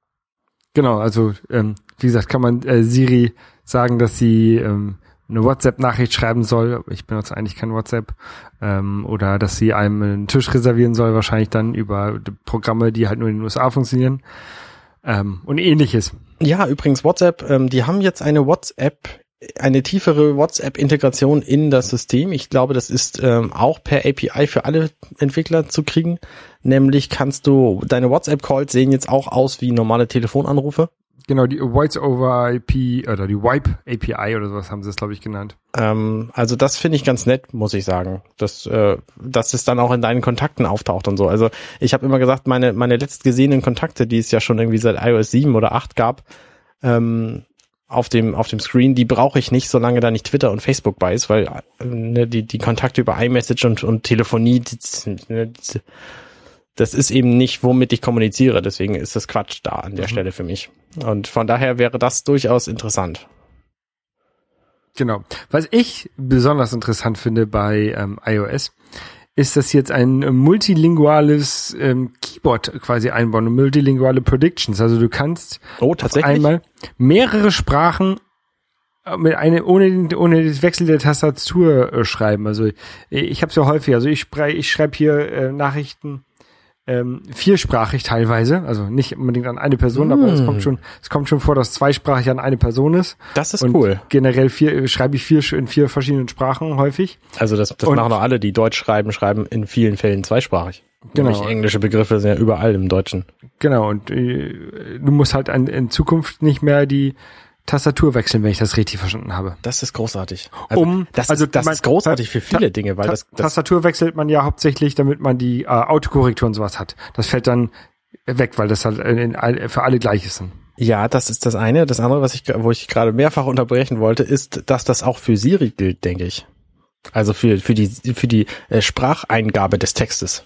Genau, also ähm, wie gesagt, kann man äh, Siri sagen, dass sie ähm, eine WhatsApp-Nachricht schreiben soll. Ich benutze eigentlich kein WhatsApp. Ähm, oder dass sie einem einen Tisch reservieren soll, wahrscheinlich dann über Programme, die halt nur in den USA funktionieren. Ähm, und ähnliches. Ja, übrigens WhatsApp, ähm, die haben jetzt eine WhatsApp, eine tiefere WhatsApp-Integration in das System. Ich glaube, das ist ähm, auch per API für alle Entwickler zu kriegen. Nämlich kannst du, deine WhatsApp-Calls sehen jetzt auch aus wie normale Telefonanrufe. Genau, die Voice over IP oder die Wipe API oder sowas haben sie es, glaube ich, genannt. Ähm, also das finde ich ganz nett, muss ich sagen. Dass, äh, dass es dann auch in deinen Kontakten auftaucht und so. Also ich habe immer gesagt, meine, meine letztgesehenen Kontakte, die es ja schon irgendwie seit iOS 7 oder 8 gab, ähm, auf dem, auf dem Screen, die brauche ich nicht, solange da nicht Twitter und Facebook bei ist, weil äh, ne, die, die Kontakte über iMessage und, und Telefonie, die, ne, die, das ist eben nicht, womit ich kommuniziere. Deswegen ist das Quatsch da an der Mhm. Stelle für mich. Und von daher wäre das durchaus interessant. Genau. Was ich besonders interessant finde bei ähm, iOS, ist, dass sie jetzt ein multilinguales ähm, Keyboard quasi einbauen, und multilinguale Predictions. Also du kannst Oh, einmal mehrere Sprachen äh, mit eine ohne den- ohne das Wechsel der Tastatur äh, schreiben. Also äh, ich habe es ja häufig. Also ich ich schreibe hier äh, Nachrichten ähm, viersprachig teilweise, also nicht unbedingt an eine Person, aber es Mm. kommt schon es kommt schon vor, dass zweisprachig an eine Person ist. Das ist Und cool. generell vier, äh, schreibe ich vier in vier verschiedenen Sprachen häufig. Also das, das Und- machen auch alle, die Deutsch schreiben, schreiben in vielen Fällen zweisprachig. Genau. Nämlich englische Begriffe sind ja überall im Deutschen. Genau. Und äh, du musst halt an, in Zukunft nicht mehr die Tastatur wechseln, wenn ich das richtig verstanden habe. Das ist großartig. Um- das also ist, das mein- ist großartig für viele Dinge, weil Ta das, das Tastatur wechselt man ja hauptsächlich, damit man die äh, Autokorrektur und sowas hat. Das fällt dann weg, weil das halt in, in, für alle gleich ist. ja, das ist das eine. Das andere, was ich, wo ich gerade mehrfach unterbrechen wollte, ist, dass das auch für Siri gilt, denke ich. Also für, für die, für die äh, Spracheingabe des Textes.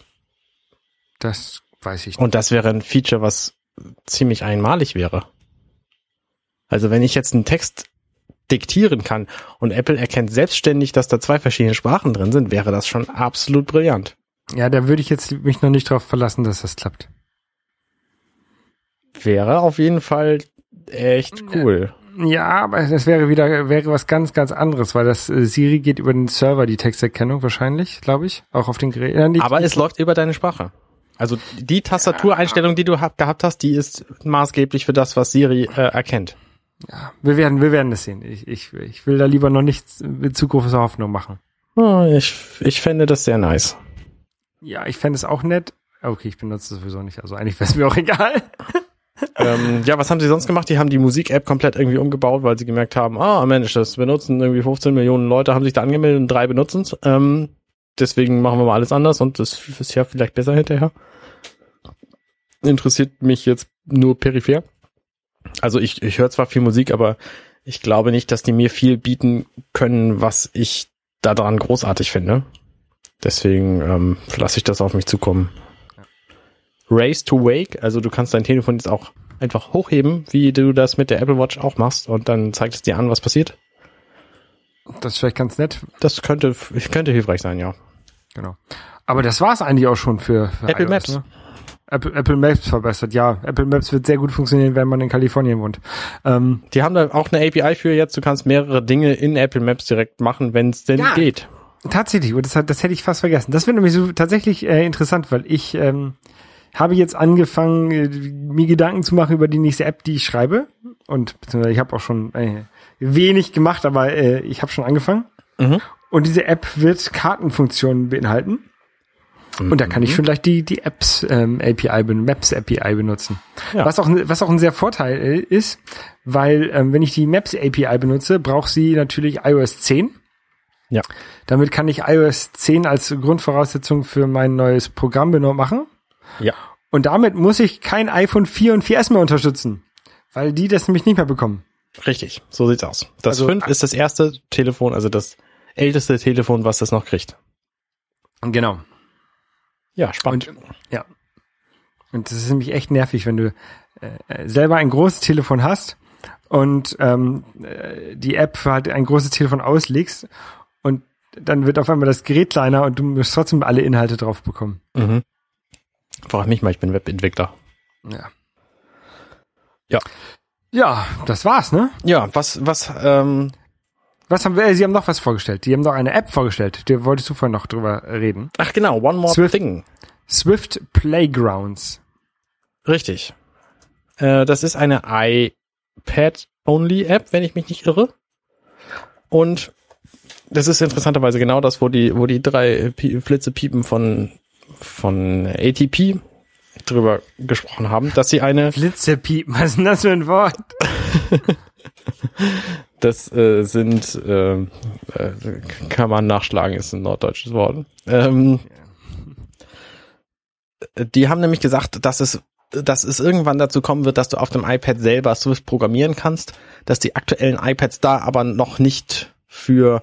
Das weiß ich nicht. Und das wäre ein Feature, was ziemlich einmalig wäre. Also wenn ich jetzt einen Text diktieren kann und Apple erkennt selbstständig, dass da zwei verschiedene Sprachen drin sind, wäre das schon absolut brillant. Ja, da würde ich jetzt mich noch nicht drauf verlassen, dass das klappt. Wäre auf jeden Fall echt cool. Ja, aber das wäre wieder wäre was ganz ganz anderes, weil das äh, Siri geht über den Server die Texterkennung wahrscheinlich, glaube ich, auch auf den Geräten. Nicht- Aber es läuft über deine Sprache. Also die Tastatureinstellung, die du hab, gehabt hast, die ist maßgeblich für das, was Siri äh, erkennt. Ja, wir werden, wir werden das sehen. Ich, ich, ich will da lieber noch nichts mit zu großer Hoffnung machen. Oh, ich, ich fände das sehr nice. Ja, ich fände es auch nett. Okay, ich benutze es sowieso nicht, also eigentlich wäre es mir auch egal. ähm, ja, was haben sie sonst gemacht? Die haben die Musik-App komplett irgendwie umgebaut, weil sie gemerkt haben, ah Mensch, das benutzen irgendwie 15 Millionen Leute, haben sich da angemeldet und drei benutzen es. Ähm, deswegen machen wir mal alles anders und das ist ja vielleicht besser hinterher. Interessiert mich jetzt nur peripher. Also ich, ich höre zwar viel Musik, aber ich glaube nicht, dass die mir viel bieten können, was ich daran großartig finde. Deswegen ähm, lasse ich das auf mich zukommen. Race to Wake, also du kannst dein Telefon jetzt auch einfach hochheben, wie du das mit der Apple Watch auch machst und dann zeigt es dir an, was passiert. Das ist vielleicht ganz nett. Das könnte, könnte hilfreich sein, ja. Genau. Aber das war's eigentlich auch schon für, für Apple iOS, Maps. Ne? Apple, Apple Maps verbessert, ja. Apple Maps wird sehr gut funktionieren, wenn man in Kalifornien wohnt. Ähm, Die haben da auch eine API für jetzt. Du kannst mehrere Dinge in Apple Maps direkt machen, wenn es denn Ja. geht. tatsächlich, und das, das hätte ich fast vergessen. Das wird nämlich so tatsächlich äh, interessant, weil ich ähm, habe jetzt angefangen, äh, mir Gedanken zu machen über die nächste App, die ich schreibe. Und beziehungsweise ich habe auch schon äh, wenig gemacht, aber äh, ich habe schon angefangen. Mhm. Und diese App wird Kartenfunktionen beinhalten. Und da kann ich vielleicht die, die Apps ähm, API, ben- Maps API benutzen. Ja. Was, auch, ein- was auch ein sehr Vorteil äh, ist, weil ähm, wenn ich die Maps API benutze, braucht sie natürlich iOS 10. Ja. Damit kann ich iOS 10 als Grundvoraussetzung für mein neues Programm machen. Ja. Und damit muss ich kein iPhone 4 und 4S mehr unterstützen, weil die das nämlich nicht mehr bekommen. Richtig, so sieht's aus. Das Also- 5 ist das erste Telefon, also das älteste Telefon, was das noch kriegt. Genau. Ja, spannend. Ja. Und das ist nämlich echt nervig, wenn du äh, selber ein großes Telefon hast und ähm, äh, die App für halt ein großes Telefon auslegst und dann wird auf einmal das Gerät kleiner und du musst trotzdem alle Inhalte drauf bekommen. mhm. Frag mich mal, ich bin Webentwickler. Ja. Ja. Ja, das war's, ne? Ja, was, was, ähm, Was haben wir? äh, Sie haben noch was vorgestellt. Die haben noch eine App vorgestellt. Da wolltest du vorhin noch drüber reden. ach genau, One More Swift. Thing. Swift Playgrounds. Richtig. Äh, das ist eine iPad-Only-App, wenn ich mich nicht irre. Und das ist interessanterweise genau das, wo die, wo die drei Pi- Flitzepiepen von, von ATP drüber gesprochen haben, dass sie eine, Blitzepiepen, was ist denn das für ein Wort? das äh, sind, äh, äh, kann man nachschlagen, ist ein norddeutsches Wort. Ähm, die haben nämlich gesagt, dass es, dass es irgendwann dazu kommen wird, dass du auf dem iPad selber Swift programmieren kannst, dass die aktuellen iPads da aber noch nicht für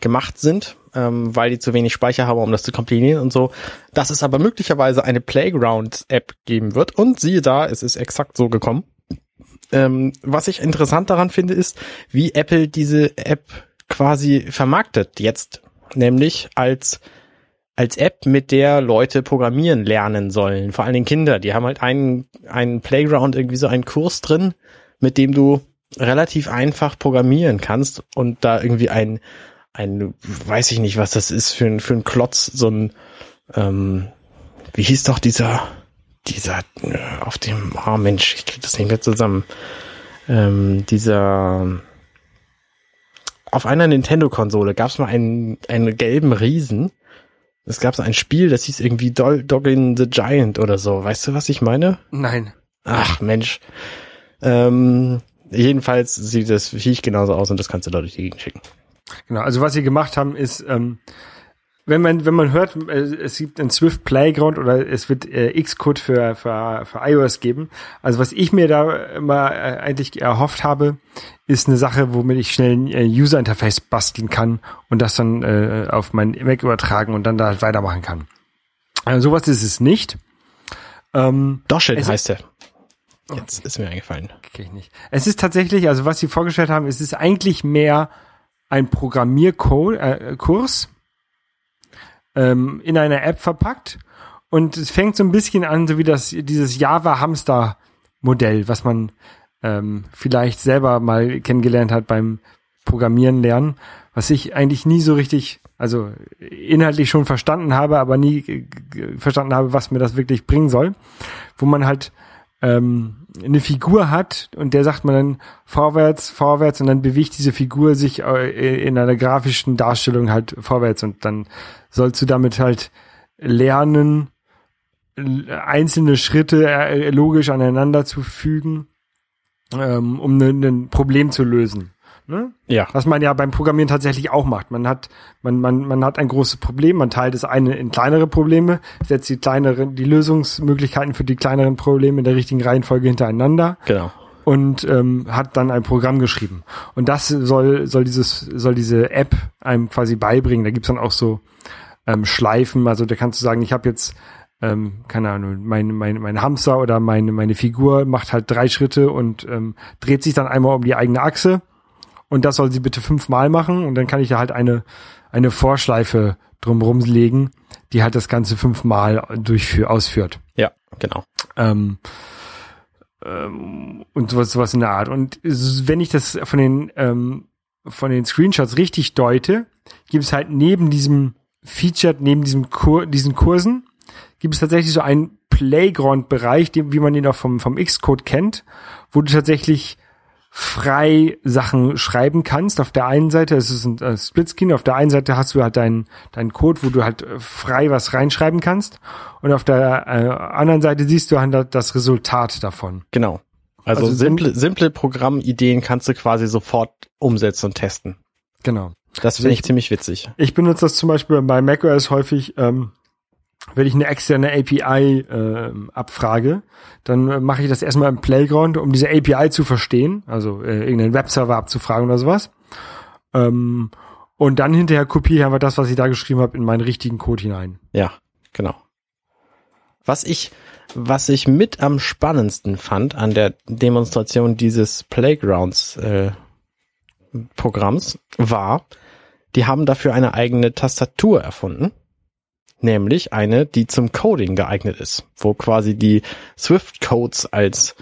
gemacht sind, ähm, weil die zu wenig Speicher haben, um das zu kompilieren und so. Dass es aber möglicherweise eine Playground-App geben wird. Und siehe da, es ist exakt so gekommen. Ähm, was ich interessant daran finde, ist, wie Apple diese App quasi vermarktet jetzt. Nämlich als als App, mit der Leute programmieren lernen sollen. Vor allen Dingen Kinder. Die haben halt einen, einen Playground, irgendwie so einen Kurs drin, mit dem du relativ einfach programmieren kannst und da irgendwie ein, ein, weiß ich nicht, was das ist für ein, für ein Klotz, so ein, ähm, wie hieß doch dieser, dieser, äh, auf dem, oh Mensch, ich krieg das nicht mehr zusammen, ähm, dieser, auf einer Nintendo-Konsole gab es mal einen, einen gelben Riesen. Es gab so ein Spiel, das hieß irgendwie Dol Doggin the Giant oder so. Weißt du, was ich meine? Nein. Ach, Mensch. Ähm, jedenfalls sieht das Viech genauso aus und das kannst du da durch die Gegend schicken. Genau, also was sie gemacht haben, ist, ähm, wenn man, wenn man hört, äh, es gibt ein Swift Playground oder es wird äh, Xcode für, für, für iOS geben. Also was ich mir da immer äh, eigentlich erhofft habe, ist eine Sache, womit ich schnell ein äh, User Interface basteln kann und das dann äh, auf mein Mac übertragen und dann da halt weitermachen kann. Also sowas ist es nicht. Ähm, Doshit heißt der. Jetzt ist mir eingefallen. Okay, ich nicht. Es ist tatsächlich, also was sie vorgestellt haben, es ist eigentlich mehr ein Programmierkurs äh, ähm, in einer App verpackt. Und es fängt so ein bisschen an, so wie das dieses Java Hamster Modell, was man ähm, vielleicht selber mal kennengelernt hat beim Programmieren lernen, was ich eigentlich nie so richtig, also inhaltlich schon verstanden habe, aber nie äh, verstanden habe, was mir das wirklich bringen soll, wo man halt ähm, eine Figur hat und der sagt man dann vorwärts, vorwärts und dann bewegt diese Figur sich äh, in einer grafischen Darstellung halt vorwärts und dann sollst du damit halt lernen, einzelne Schritte äh, logisch aneinander zu fügen, ähm, um ein ne, Problem zu lösen. Ne? Ja. Was man ja beim Programmieren tatsächlich auch macht. Man hat, man, man, man hat ein großes Problem, man teilt das eine in kleinere Probleme, setzt die kleineren, die Lösungsmöglichkeiten für die kleineren Probleme in der richtigen Reihenfolge hintereinander Genau. und ähm, hat dann ein Programm geschrieben. Und das soll, soll dieses, soll diese App einem quasi beibringen. Da gibt's dann auch so ähm, Schleifen, also da kannst du sagen, ich habe jetzt ähm, keine Ahnung, mein, mein, mein Hamster oder meine, meine Figur macht halt drei Schritte und ähm, dreht sich dann einmal um die eigene Achse und das soll sie bitte fünfmal machen und dann kann ich da halt eine, eine Vorschleife drumherum legen, die halt das Ganze fünfmal durchführ, ausführt. Ja, genau. Ähm, ähm, und sowas, sowas in der Art. Und wenn ich das von den, ähm, von den Screenshots richtig deute, gibt es halt neben diesem Featured, neben diesem Kur diesen Kursen, gibt es tatsächlich so einen Playground-Bereich, wie man ihn auch vom, vom Xcode kennt, wo du tatsächlich frei Sachen schreiben kannst. Auf der einen Seite, es ist ein äh, Splitscreen, auf der einen Seite hast du halt deinen deinen Code, wo du halt äh, frei was reinschreiben kannst und auf der äh, anderen Seite siehst du halt das Resultat davon. Genau. Also, also simple, simple Programmideen kannst du quasi sofort umsetzen und testen. Genau. Das finde ich, ich ziemlich witzig. Ich benutze das zum Beispiel bei macOS häufig, ähm, wenn ich eine externe API äh, abfrage, dann äh, mache ich das erstmal im Playground, um diese API zu verstehen, also äh, irgendeinen Webserver abzufragen oder sowas. Ähm, und dann hinterher kopiere ich einfach das, was ich da geschrieben habe, in meinen richtigen Code hinein. Ja, genau. Was ich, was ich mit am spannendsten fand an der Demonstration dieses Playgrounds äh, Programms war, die haben dafür eine eigene Tastatur erfunden nämlich eine, die zum Coding geeignet ist, wo quasi die Swift-Codes als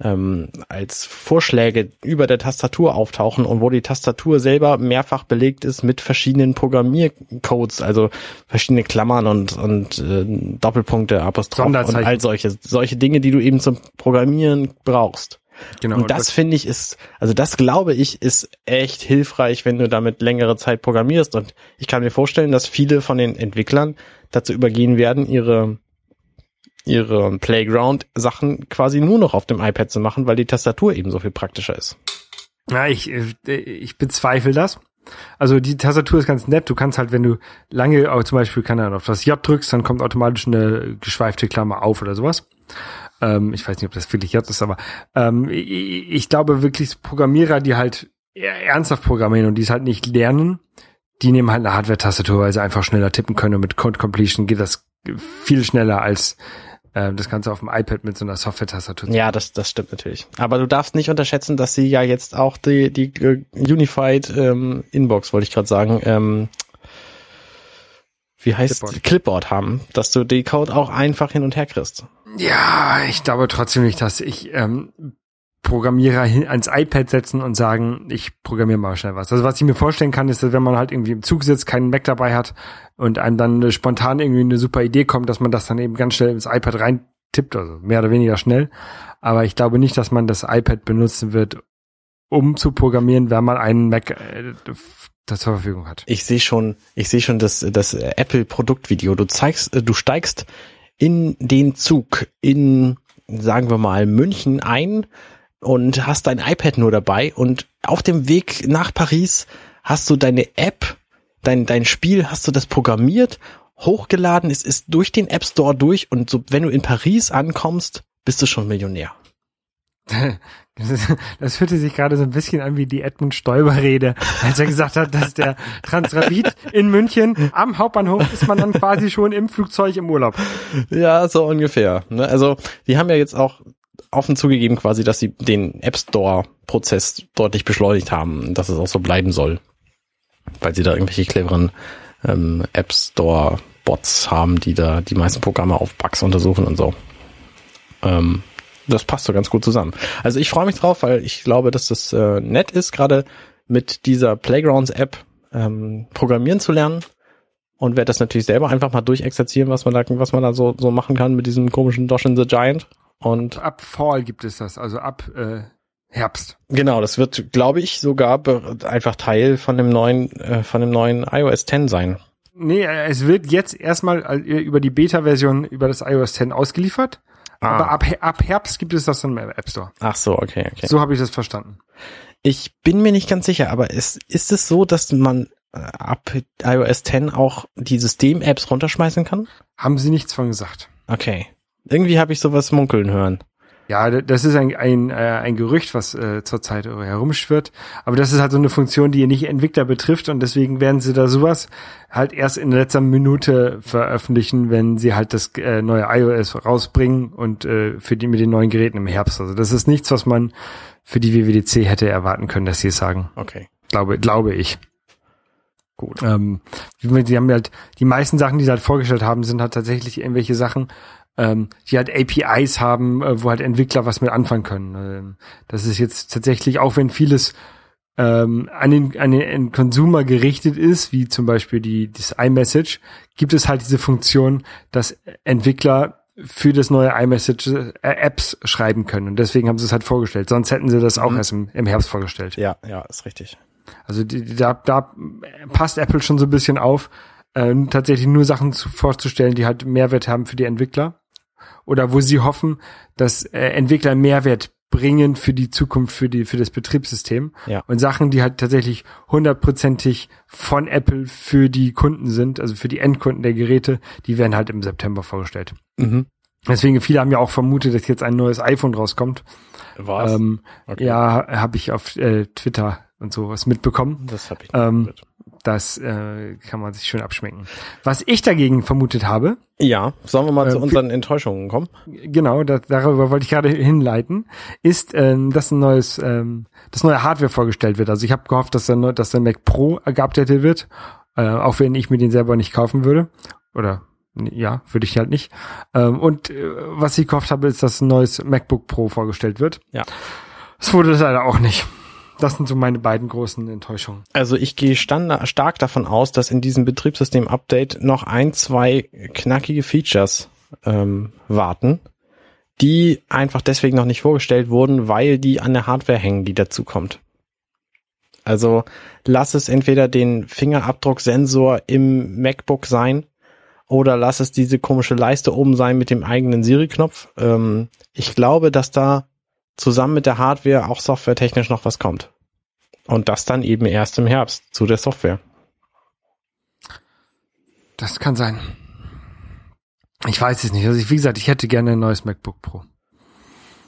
ähm, als Vorschläge über der Tastatur auftauchen und wo die Tastatur selber mehrfach belegt ist mit verschiedenen Programmiercodes, also verschiedene Klammern und und äh, Doppelpunkte, Apostroph und all solche solche Dinge, die du eben zum Programmieren brauchst. Genau. Und das finde ich ist, also das glaube ich, ist echt hilfreich, wenn du damit längere Zeit programmierst. Und ich kann mir vorstellen, dass viele von den Entwicklern dazu übergehen werden, ihre ihre Playground-Sachen quasi nur noch auf dem iPad zu machen, weil die Tastatur eben so viel praktischer ist. Ja, ich, ich bezweifle das. Also die Tastatur ist ganz nett. Du kannst halt, wenn du lange auch zum Beispiel, keine Ahnung, auf das J drückst, dann kommt automatisch eine geschweifte Klammer auf oder sowas. Ähm, ich weiß nicht, ob das wirklich jetzt ist, aber ähm, ich, ich glaube wirklich Programmierer, die halt ernsthaft programmieren und die es halt nicht lernen, die nehmen halt eine Hardware-Tastatur, weil sie einfach schneller tippen können und mit Code Completion geht das viel schneller als äh, das Ganze auf dem iPad mit so einer Software-Tastatur. Ja, das, das stimmt natürlich. Aber du darfst nicht unterschätzen, dass sie ja jetzt auch die, die uh, Unified ähm, Inbox, wollte ich gerade sagen, ähm, wie heißt Clipboard. Clipboard haben, dass du die Code auch einfach hin und her kriegst. Ja, ich glaube trotzdem nicht, dass ich ähm, Programmierer hin, ans iPad setzen und sagen, ich programmiere mal schnell was. Also was ich mir vorstellen kann, ist, dass wenn man halt irgendwie im Zug sitzt, keinen Mac dabei hat und einem dann spontan irgendwie eine super Idee kommt, dass man das dann eben ganz schnell ins iPad reintippt, also mehr oder weniger schnell. Aber ich glaube nicht, dass man das iPad benutzen wird, um zu programmieren, wenn man einen Mac äh, zur Verfügung hat. Ich sehe schon, ich sehe schon das, das Apple Produktvideo. Du zeigst, äh, du steigst in den Zug in, sagen wir mal, München ein und hast dein iPad nur dabei und auf dem Weg nach Paris hast du deine App, dein, dein Spiel, hast du das programmiert, hochgeladen, es ist durch den App Store durch und so, wenn du in Paris ankommst, bist du schon Millionär. Das hörte sich gerade so ein bisschen an wie die Edmund Stoiber-Rede, als er gesagt hat, dass der Transrapid in München am Hauptbahnhof ist man dann quasi schon im Flugzeug im Urlaub. Ja, so ungefähr. Ne? Also die haben ja jetzt auch offen zugegeben quasi, dass sie den App Store-Prozess deutlich beschleunigt haben, dass es auch so bleiben soll, weil sie da irgendwelche cleveren ähm, App Store-Bots haben, die da die meisten Programme auf Bugs untersuchen und so. Ähm, das passt so ganz gut zusammen. Also ich freue mich drauf, weil ich glaube, dass das äh, nett ist, gerade mit dieser Playgrounds-App ähm, programmieren zu lernen und werde das natürlich selber einfach mal durchexerzieren, was man da, was man da so, so machen kann mit diesem komischen Dosh in the Giant. Und ab Fall gibt es das, also ab äh, Herbst. Genau, das wird, glaube ich, sogar einfach Teil von dem neuen, äh, von dem neuen iOS 10 sein. Nee, äh, es wird jetzt erstmal äh, über die Beta-Version über das iOS 10 ausgeliefert. Ah. Aber ab, ab Herbst gibt es das dann im App Store. Ach so, okay, okay. So habe ich das verstanden. Ich bin mir nicht ganz sicher, aber ist, ist es so, dass man äh, ab iOS 10 auch die System-Apps runterschmeißen kann? Haben sie nichts von gesagt. Okay. Irgendwie habe ich sowas munkeln hören. Ja, das ist ein, ein, äh, ein Gerücht, was äh, zurzeit herumschwirrt. Aber das ist halt so eine Funktion, die nicht Entwickler betrifft und deswegen werden sie da sowas halt erst in letzter Minute veröffentlichen, wenn sie halt das äh, neue iOS rausbringen und äh, für die mit den neuen Geräten im Herbst. Also das ist nichts, was man für die WWDC hätte erwarten können, dass sie es sagen. Okay. Glaube, glaube ich. Gut. Ähm, die haben halt, die meisten Sachen, die sie halt vorgestellt haben, sind halt tatsächlich irgendwelche Sachen, ähm, die halt APIs haben, äh, wo halt Entwickler was mit anfangen können. Ähm, das ist jetzt tatsächlich, auch wenn vieles ähm, an den an den Consumer gerichtet ist, wie zum Beispiel die das iMessage, gibt es halt diese Funktion, dass Entwickler für das neue iMessage äh, Apps schreiben können. Und deswegen haben sie es halt vorgestellt. Sonst hätten sie das auch Mhm. erst im, im Herbst vorgestellt. Ja, ja, ist richtig. Also die, die, da, da passt Apple schon so ein bisschen auf, äh, tatsächlich nur Sachen zu, vorzustellen, die halt Mehrwert haben für die Entwickler. Oder wo sie hoffen, dass äh, Entwickler Mehrwert bringen für die Zukunft, für die, für das Betriebssystem. Ja. Und Sachen, die halt tatsächlich hundertprozentig von Apple für die Kunden sind, also für die Endkunden der Geräte, die werden halt im September vorgestellt. Mhm. Deswegen, viele haben ja auch vermutet, dass jetzt ein neues iPhone rauskommt. Was? Ähm, Okay. Ja, habe ich auf äh, Twitter und sowas mitbekommen. das habe ich ähm, gehört. Das äh, kann man sich schön abschmecken. Was ich dagegen vermutet habe, Ja, sollen wir mal zu ähm, unseren Enttäuschungen kommen? genau, da, darüber wollte ich gerade hinleiten, ist, ähm, dass ein neues, ähm, das neue Hardware vorgestellt wird. Also ich habe gehofft, dass der, dass der Mac Pro geupdatet wird, äh, auch wenn ich mir den selber nicht kaufen würde. Oder ja, würde ich halt nicht. Ähm, und äh, was ich gehofft habe, ist, dass ein neues MacBook Pro vorgestellt wird. Ja. Das wurde leider auch nicht. Das sind so meine beiden großen Enttäuschungen. Also ich gehe stark davon aus, dass in diesem Betriebssystem-Update noch ein, zwei knackige Features ähm, warten, die einfach deswegen noch nicht vorgestellt wurden, weil die an der Hardware hängen, die dazu kommt. Also lass es entweder den Fingerabdrucksensor im MacBook sein oder lass es diese komische Leiste oben sein mit dem eigenen Siri-Knopf. Ähm, ich glaube, dass da zusammen mit der Hardware auch softwaretechnisch noch was kommt. Und das dann eben erst im Herbst zu der Software. Das kann sein. Ich weiß es nicht. Also ich, wie gesagt, ich hätte gerne ein neues MacBook Pro.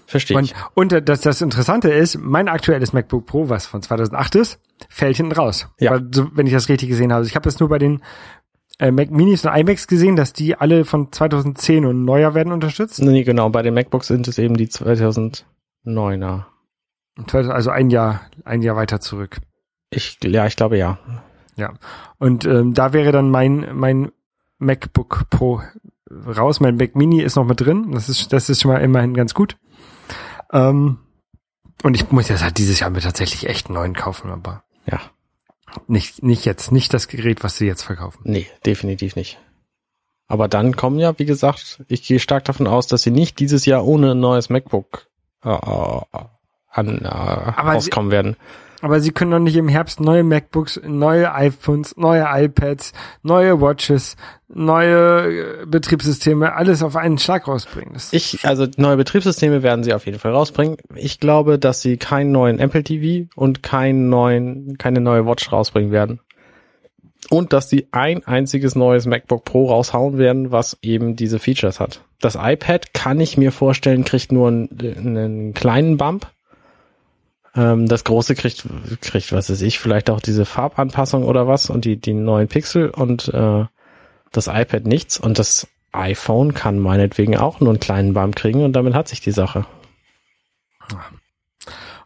Verstehe ich. Und, und das, das Interessante ist, mein aktuelles MacBook Pro, was von 2008 ist, fällt hinten raus. Ja. Weil, wenn ich das richtig gesehen habe. Ich habe es nur bei den äh, Mac Minis und iMacs gesehen, dass die alle von 2010 und neuer werden unterstützt. Nee, genau, bei den MacBooks sind es eben die 2009er. Also ein Jahr, ein Jahr weiter zurück. Ich, ja, ich glaube ja. Ja. Und ähm, da wäre dann mein, mein MacBook Pro raus. Mein Mac Mini ist noch mit drin. Das ist, das ist schon mal immerhin ganz gut. Ähm, und ich muss jetzt halt dieses Jahr mir tatsächlich echt einen neuen kaufen, aber Ja, nicht, nicht jetzt, nicht das Gerät, was sie jetzt verkaufen. nee, definitiv nicht. Aber dann kommen ja, wie gesagt, ich gehe stark davon aus, dass sie nicht dieses Jahr ohne ein neues MacBook äh, an, äh, rauskommen werden. Aber sie können doch nicht im Herbst neue MacBooks, neue iPhones, neue iPads, neue Watches, neue äh, Betriebssysteme, alles auf einen Schlag rausbringen. Das, Ich, also neue Betriebssysteme werden sie auf jeden Fall rausbringen. Ich glaube, dass sie keinen neuen Apple TV und keinen neuen, keine neue Watch rausbringen werden. Und dass sie ein einziges neues MacBook Pro raushauen werden, was eben diese Features hat. Das iPad kann ich mir vorstellen, kriegt nur einen, einen kleinen Bump. Ähm, das große kriegt, kriegt, was weiß ich, vielleicht auch diese Farbanpassung oder was und die, die neuen Pixel und äh, das iPad nichts und das iPhone kann meinetwegen auch nur einen kleinen Bump kriegen und damit hat sich die Sache.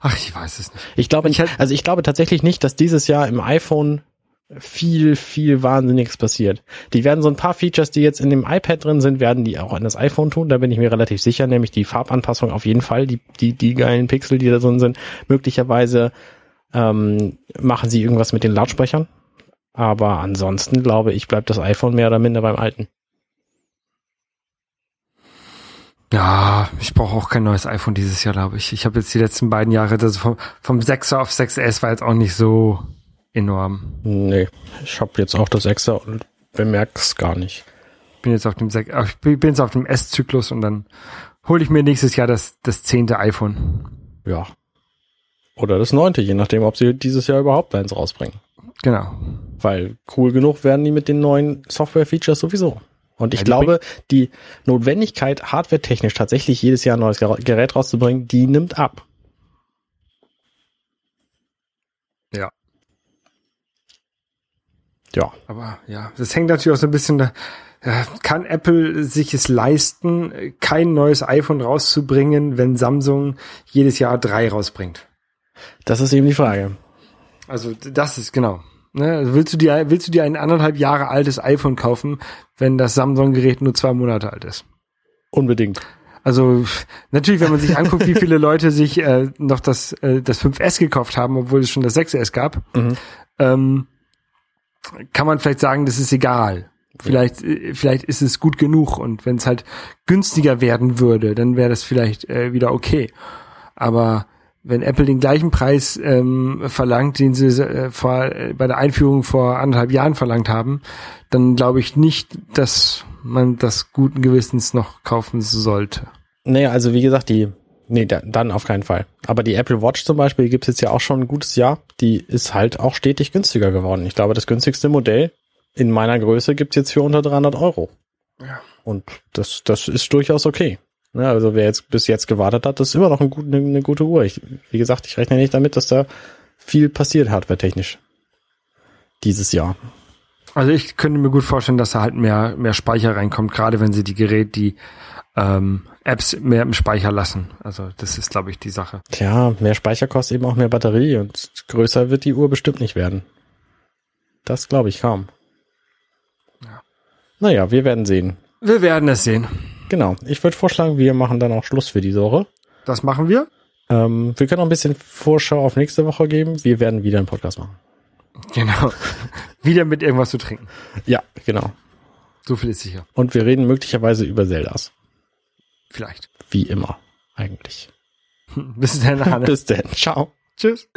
ach, ich weiß es nicht. Ich glaube, Ich also ich glaube tatsächlich nicht, dass dieses Jahr im iPhone viel, viel Wahnsinniges passiert. Die werden so ein paar Features, die jetzt in dem iPad drin sind, werden die auch an das iPhone tun. Da bin ich mir relativ sicher, nämlich die Farbanpassung auf jeden Fall, die, die, die geilen Pixel, die da drin sind. Möglicherweise ähm, machen sie irgendwas mit den Lautsprechern. Aber ansonsten glaube ich, bleibt das iPhone mehr oder minder beim alten. Ja, ich brauche auch kein neues iPhone dieses Jahr, glaube ich. Ich habe jetzt die letzten beiden Jahre, also vom, vom 6er auf 6S war jetzt auch nicht so enorm. Nee, ich habe jetzt auch das Extra und bemerk's gar nicht. bin jetzt auf dem Sek ich bin jetzt auf dem S-Zyklus und dann hole ich mir nächstes Jahr das das zehnte iPhone. Ja. Oder das neunte, je nachdem, ob sie dieses Jahr überhaupt eins rausbringen. Genau. Weil cool genug werden die mit den neuen Software-Features sowieso. Und ich Ja, die glaube, die Notwendigkeit, hardware-technisch tatsächlich jedes Jahr ein neues Ger- Gerät rauszubringen, die nimmt ab. Ja. Ja. Aber ja, das hängt natürlich auch so ein bisschen da. Kann Apple sich es leisten, kein neues iPhone rauszubringen, wenn Samsung jedes Jahr drei rausbringt? Das ist eben die Frage. Also das ist genau. Ne? Also willst du dir willst du dir ein anderthalb Jahre altes iPhone kaufen, wenn das Samsung-Gerät nur zwei Monate alt ist? Unbedingt. Also natürlich, wenn man sich anguckt, wie viele Leute sich äh, noch das, äh, das 5S gekauft haben, obwohl es schon das 6S gab, Mhm. ähm, kann man vielleicht sagen, das ist egal. Vielleicht, äh, vielleicht ist es gut genug und wenn es halt günstiger werden würde, dann wäre das vielleicht äh, wieder okay. Aber wenn Apple den gleichen Preis ähm, verlangt, den sie äh, vor, äh, bei der Einführung vor anderthalb Jahren verlangt haben, dann glaube ich nicht, dass man das guten Gewissens noch kaufen sollte. Nee, also wie gesagt, die, nee, da, dann auf keinen Fall. Aber die Apple Watch zum Beispiel gibt's jetzt ja auch schon ein gutes Jahr. Die ist halt auch stetig günstiger geworden. Ich glaube, das günstigste Modell in meiner Größe gibt's jetzt für unter 300 Euro. Ja. Und das, das ist durchaus okay. Ja, also wer jetzt bis jetzt gewartet hat, das ist immer noch ein gut, eine, eine gute Uhr. Ich, wie gesagt, ich rechne nicht damit, dass da viel passiert hardware-technisch. Dieses Jahr. Also ich könnte mir gut vorstellen, dass da halt mehr, mehr Speicher reinkommt, gerade wenn sie die Gerät, die ähm, Apps mehr im Speicher lassen. Also das ist, glaube ich, die Sache. Tja, mehr Speicher kostet eben auch mehr Batterie und größer wird die Uhr bestimmt nicht werden. Das glaube ich kaum. Ja. Naja, wir werden sehen. Wir werden es sehen. Genau. Ich würde vorschlagen, wir machen dann auch Schluss für diese Woche. Das machen wir. Ähm, wir können noch ein bisschen Vorschau auf nächste Woche geben. Wir werden wieder einen Podcast machen. Genau. Wieder mit irgendwas zu trinken. Ja, genau. So viel ist sicher. Und wir reden möglicherweise über Zeldas. Vielleicht. Wie immer, eigentlich. Bis dann, Hanne. Bis dann. Ciao. Tschüss.